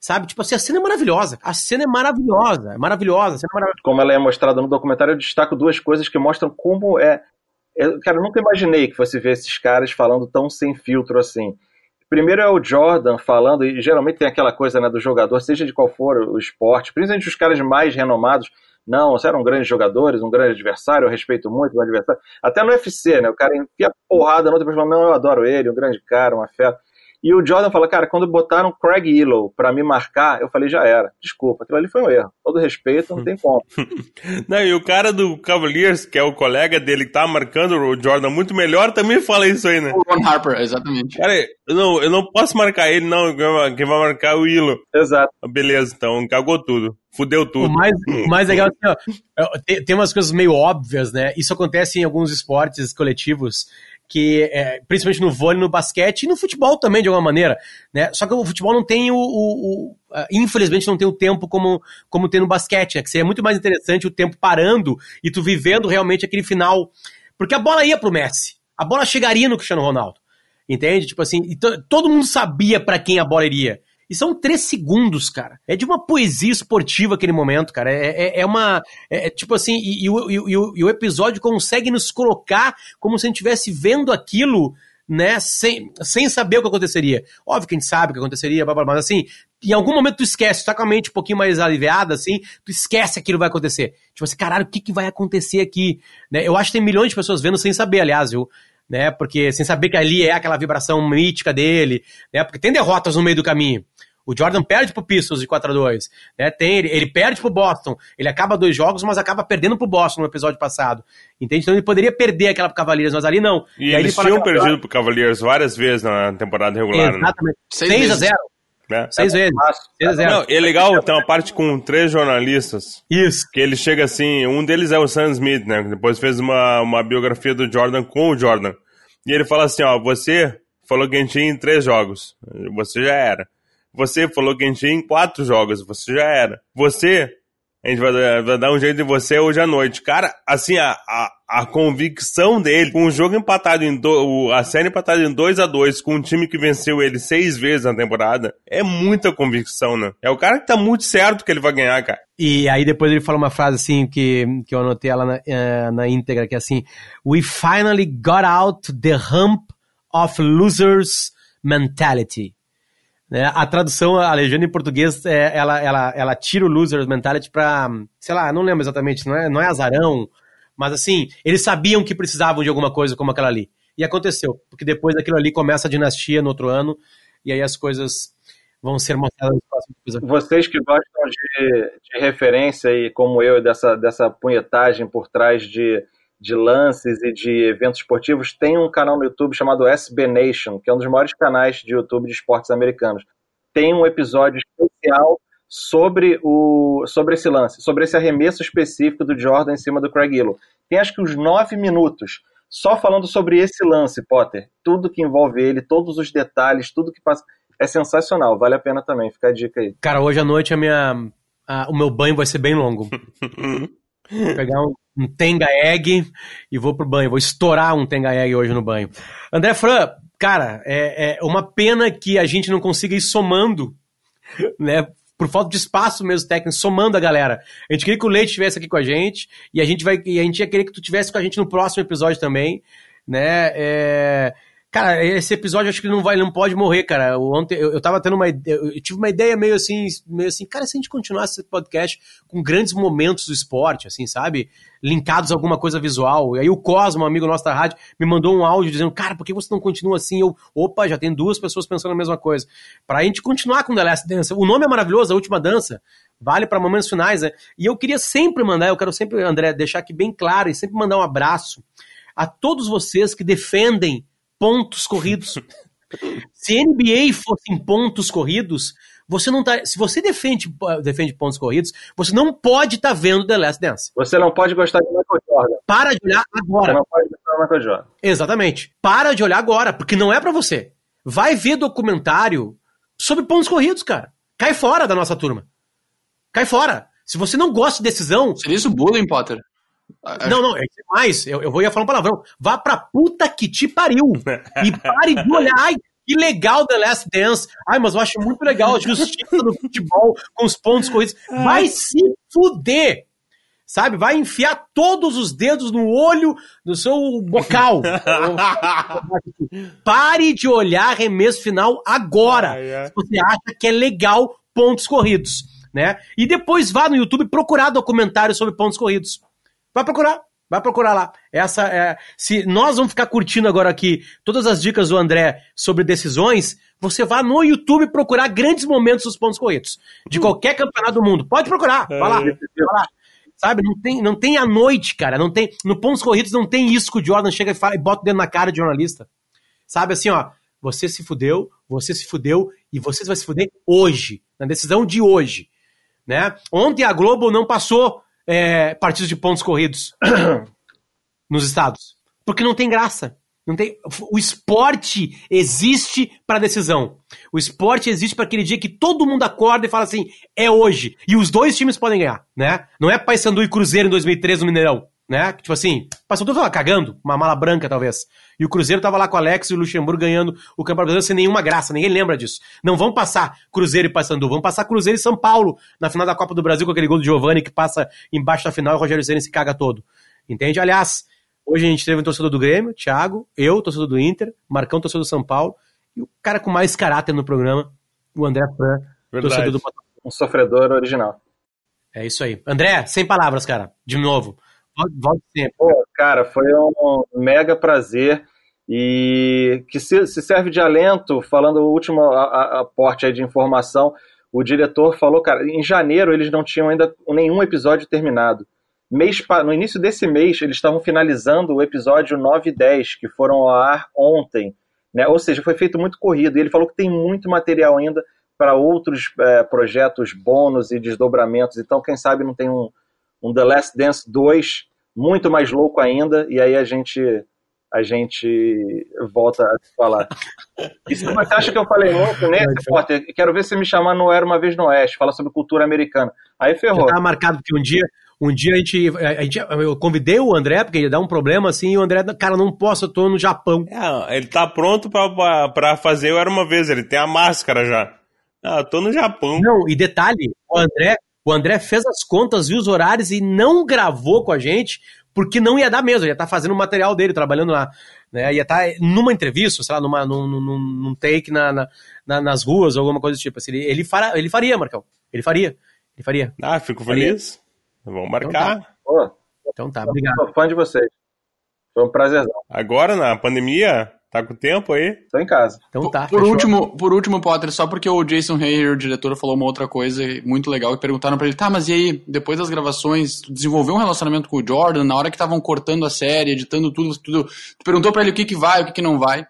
Sabe? Tipo assim, a cena é maravilhosa. A cena é maravilhosa, é maravilhosa, é maravilhosa. Como ela é mostrada no documentário, eu destaco duas coisas que mostram como é eu, cara, eu nunca imaginei que fosse ver esses caras falando tão sem filtro assim. Primeiro é o Jordan falando, e geralmente tem aquela coisa né, do jogador, seja de qual for o esporte, principalmente os caras mais renomados. Não, você eram grandes jogadores, um grande adversário, eu respeito muito o adversário. Até no UFC, né? O cara enfia porrada no outro, depois fala, não, eu adoro ele, um grande cara, um afeto. E o Jordan fala, cara, quando botaram Craig Illow para me marcar, eu falei, já era. Desculpa, aquilo ali foi um erro. Todo respeito, não tem como. não, e o cara do Cavaliers, que é o colega dele que tá marcando o Jordan muito melhor, também fala isso aí, né? O Ron Harper, exatamente. Cara, eu não, eu não posso marcar ele, não. Quem vai marcar é o Illow. Exato. Beleza, então, cagou tudo. Fudeu tudo. O mais, o mais legal é assim, ó, tem, tem umas coisas meio óbvias, né? Isso acontece em alguns esportes coletivos que é, principalmente no vôlei, no basquete e no futebol também, de alguma maneira. Né? Só que o futebol não tem o. o, o uh, infelizmente, não tem o tempo como, como tem no basquete, né? Que seria muito mais interessante o tempo parando e tu vivendo realmente aquele final. Porque a bola ia pro Messi. A bola chegaria no Cristiano Ronaldo. Entende? Tipo assim, todo mundo sabia para quem a bola iria. E são três segundos, cara. É de uma poesia esportiva aquele momento, cara. É, é, é uma. É, é, tipo assim, e, e, o, e, e, o, episódio consegue nos colocar como se a gente estivesse vendo aquilo, né, sem, sem saber o que aconteceria. Óbvio que a gente sabe o que aconteceria, blá, blá, mas assim, em algum momento tu esquece, tu tá com a mente um pouquinho mais aliviada, assim, tu esquece que aquilo vai acontecer. Tipo assim, caralho, o que, que vai acontecer aqui? Né? Eu acho que tem milhões de pessoas vendo sem saber, aliás, viu? Né? Porque sem saber que ali é aquela vibração mítica dele, né? Porque tem derrotas no meio do caminho. O Jordan perde pro Pistons de 4 a 2 né? Tem, ele, ele perde pro Boston. Ele acaba dois jogos, mas acaba perdendo pro Boston no episódio passado. Entende? Então ele poderia perder aquela pro Cavaliers, mas ali não. E, e eles tinham perdido pro Cavaliers várias vezes na temporada regular. Né? Exatamente. Né? 6 a 0 é. Seis vezes. Seis. Não, é legal, tem uma parte com três jornalistas. Isso. Que ele chega assim, um deles é o Sam Smith, né? Depois fez uma, uma biografia do Jordan com o Jordan. E ele fala assim, ó, você falou Genshin em três jogos. Você já era. Você falou Genshin em quatro jogos. Você já era. Você a gente vai, vai, dar um jeito de você hoje à noite. Cara, assim, a, a, a convicção dele, com o jogo empatado em do, a série empatada em 2 a 2 com um time que venceu ele seis vezes na temporada, é muita convicção, né? É o cara que tá muito certo que ele vai ganhar, cara. E aí depois ele fala uma frase assim que, que eu anotei ela na, uh, na íntegra, que é assim: We finally got out the hump of losers mentality. Né? A tradução, a legenda em português, é, ela, ela, ela tira o loser's mentality pra, sei lá, não lembro exatamente, não é, não é azarão, mas assim, eles sabiam que precisavam de alguma coisa como aquela ali. E aconteceu, porque depois daquilo ali começa a dinastia no outro ano, e aí as coisas vão ser mostradas nos próximos episódios. Vocês que gostam de, de referência e como eu, dessa, dessa punhetagem por trás de de lances e de eventos esportivos, tem um canal no YouTube chamado SB Nation, que é um dos maiores canais de YouTube de esportes americanos. Tem um episódio especial sobre, o, sobre esse lance, sobre esse arremesso específico do Jordan em cima do Craig Illo. Tem acho que uns nove minutos só falando sobre esse lance, Potter. Tudo que envolve ele, todos os detalhes, tudo que passa. É sensacional, vale a pena também, fica a dica aí. Cara, hoje à noite a minha, a, o meu banho vai ser bem longo. Vou pegar um, um Tenga Egg e vou pro banho. Vou estourar um Tenga Egg hoje no banho. André Fran, cara, é, é uma pena que a gente não consiga ir somando, né? Por falta de espaço mesmo técnico, somando a galera. A gente queria que o Leite estivesse aqui com a gente e a gente vai e a gente ia querer que tu estivesse com a gente no próximo episódio também, né? É, Cara, esse episódio acho que não vai, não pode morrer, cara. Ontem eu, eu tava tendo uma eu tive uma ideia meio assim, meio assim, cara, se a gente continuasse esse podcast com grandes momentos do esporte, assim, sabe? Linkados a alguma coisa visual. E aí o Cosmo, amigo nosso da rádio, me mandou um áudio dizendo, cara, por que você não continua assim? Eu, opa, já tem duas pessoas pensando a mesma coisa. Pra gente continuar com The Last Dance. O nome é maravilhoso, A Última Dança. Vale para momentos finais, né? E eu queria sempre mandar, eu quero sempre, André, deixar aqui bem claro e sempre mandar um abraço a todos vocês que defendem pontos corridos. Se NBA fosse em pontos corridos, você não tá. Se você defende, defende pontos corridos, você não pode estar tá vendo The Last Dance. Você não pode gostar de Michael Jordan. Para de olhar agora. Você não pode gostar de Michael Jordan. Exatamente. Para de olhar agora, porque não é para você. Vai ver documentário sobre pontos corridos, cara. Cai fora da nossa turma. Cai fora. Se você não gosta de decisão. Seria isso bullying, Potter? Não, não, é mais. Eu, eu vou ia falar um palavrão. Vá pra puta que te pariu. E pare de olhar. Ai, que legal The Last Dance. Ai, mas eu acho muito legal a justiça do futebol com os pontos corridos. Vai se fuder. Sabe? Vai enfiar todos os dedos no olho do seu bocal. Pare de olhar arremesso final agora. Se você acha que é legal pontos corridos. Né? E depois vá no YouTube procurar documentários sobre pontos corridos. Vai procurar. Vai procurar lá. Essa é. Se nós vamos ficar curtindo agora aqui todas as dicas do André sobre decisões, você vai no YouTube procurar grandes momentos dos pontos corridos. De qualquer campeonato do mundo. Pode procurar. Vai lá. Vai lá. Sabe, não tem, não tem a noite, cara. Não tem, no pontos corridos não tem isso que o Jordan chega e fala e bota o dedo na cara de jornalista. Sabe assim, ó. Você se fudeu, você se fudeu e você vai se fuder hoje, na decisão de hoje. Né? Ontem a Globo não passou é, partidos de pontos corridos nos estados. Porque não tem graça. Não tem, o esporte existe para decisão. O esporte existe para aquele dia que todo mundo acorda e fala assim: é hoje. E os dois times podem ganhar, né? Não é Paysandu e Cruzeiro em 2013 no Mineirão, né? Tipo assim, Paysandu tava cagando, uma mala branca talvez. E o Cruzeiro tava lá com o Alex e o Luxemburgo ganhando o Campeonato Brasileiro sem nenhuma graça, ninguém lembra disso. Não vão passar Cruzeiro e Paysandu, vão passar Cruzeiro e São Paulo na final da Copa do Brasil com aquele gol do Giovani que passa embaixo da final e o Rogério Ceni se caga todo. Entende? Aliás, hoje a gente teve um torcedor do Grêmio, Thiago, eu, torcedor do Inter, Marcão, torcedor do São Paulo, e o cara com mais caráter no programa, o André Fran, torcedor do Botafogo. Um sofredor original. É isso aí. André, sem palavras, cara. De novo. Volte sempre. Pô, cara, foi um mega prazer e que se, se serve de alento, falando o último aporte aí de informação, o diretor falou, cara, em janeiro eles não tinham ainda nenhum episódio terminado. Mês, no início desse mês, eles estavam finalizando o episódio 9 e 10, que foram ao ar ontem. Né? Ou seja, foi feito muito corrido. E ele falou que tem muito material ainda para outros é, projetos bônus e desdobramentos. Então, quem sabe não tem um, um The Last Dance 2 muito mais louco ainda, e aí a gente a gente volta a falar. E se você acha que eu falei muito, né? Quero ver se me chamar no Era Uma Vez no Oeste, fala sobre cultura americana. Aí ferrou. Já tá marcado que um dia, um dia a gente, a gente, eu convidei o André, porque ia dar um problema assim, e o André, cara, não posso, eu tô no Japão. É, ele tá pronto pra, pra fazer o Era Uma Vez, ele tem a máscara já. Ah, eu tô no Japão. Não, e detalhe, o André, o André fez as contas, viu os horários e não gravou com a gente, porque não ia dar mesmo, ia estar tá fazendo o material dele, trabalhando lá. Né, ia estar tá numa entrevista, sei lá, numa, num, num, num take na, na, na, nas ruas, ou alguma coisa do tipo. Assim, ele, ele, fará, ele faria, Marcão. Ele faria. Ele faria. Ah, fico feliz. Vamos marcar. Então tá, então tá obrigado. Sou fã de vocês. Foi um prazerzão. Agora, na pandemia, Tá com tempo aí? Tô em casa. Então tá. Por, último, por último, Potter, só porque o Jason Hayer, o diretor, falou uma outra coisa muito legal e perguntaram para ele: tá, mas e aí, depois das gravações, tu desenvolveu um relacionamento com o Jordan, na hora que estavam cortando a série, editando tudo, tudo tu perguntou para ele o que que vai, o que que não vai.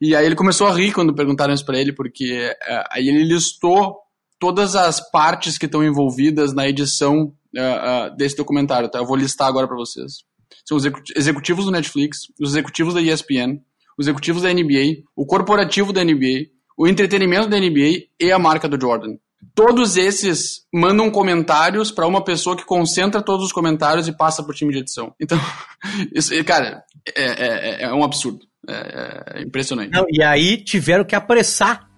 E aí ele começou a rir quando perguntaram isso pra ele, porque é, aí ele listou todas as partes que estão envolvidas na edição uh, uh, desse documentário, tá? Eu vou listar agora para vocês. São os executivos do Netflix, os executivos da ESPN, os executivos da NBA, o corporativo da NBA, o entretenimento da NBA e a marca do Jordan. Todos esses mandam comentários para uma pessoa que concentra todos os comentários e passa o time de edição. Então, isso, cara, é, é, é um absurdo. É, é impressionante. Não, e aí tiveram que apressar.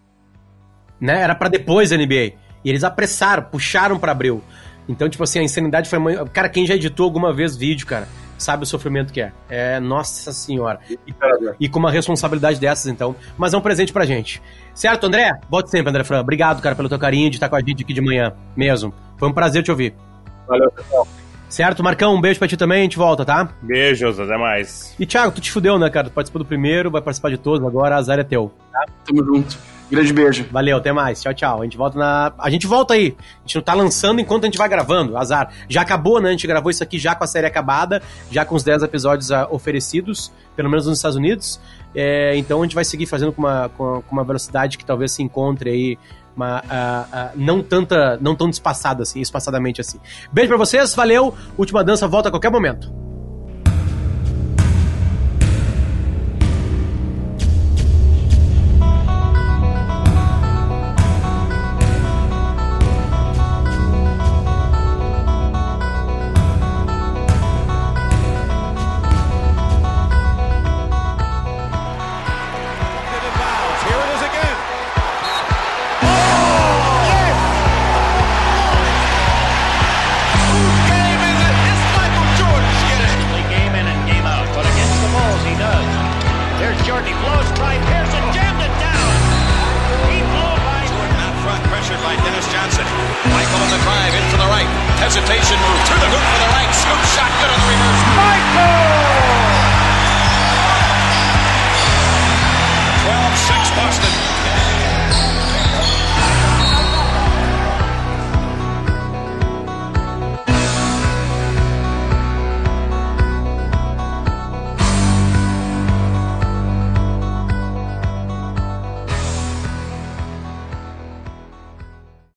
Né? Era para depois da NBA. E eles apressaram, puxaram para abril. Então, tipo assim, a insanidade foi. Cara, quem já editou alguma vez vídeo, cara, sabe o sofrimento que é. É, nossa senhora. E, e, com uma responsabilidade dessas, então. Mas é um presente pra gente. Certo, André? Volte sempre, André Fran. Obrigado, cara, pelo teu carinho de estar com a gente aqui de manhã mesmo. Foi um prazer te ouvir. Valeu, pessoal. Certo, Marcão, um beijo pra ti também, a gente volta, tá? Beijos, até mais. E Thiago, tu te fudeu, né, cara? Tu participou do primeiro, vai participar de todos, agora a azar é teu. Tá? Tamo junto. Grande beijo. Valeu, até mais. Tchau, tchau. A gente volta na. A gente volta aí. A gente não tá lançando enquanto a gente vai gravando. Azar. Já acabou, né? A gente gravou isso aqui já com a série acabada, já com os 10 episódios uh, oferecidos, pelo menos nos Estados Unidos. É, então a gente vai seguir fazendo com uma, com, uma velocidade que talvez se encontre aí. Uma, uh, uh, não tanta, não tão espaçada assim, espaçadamente assim. Beijo para vocês, valeu. Última dança volta a qualquer momento. Scoop shot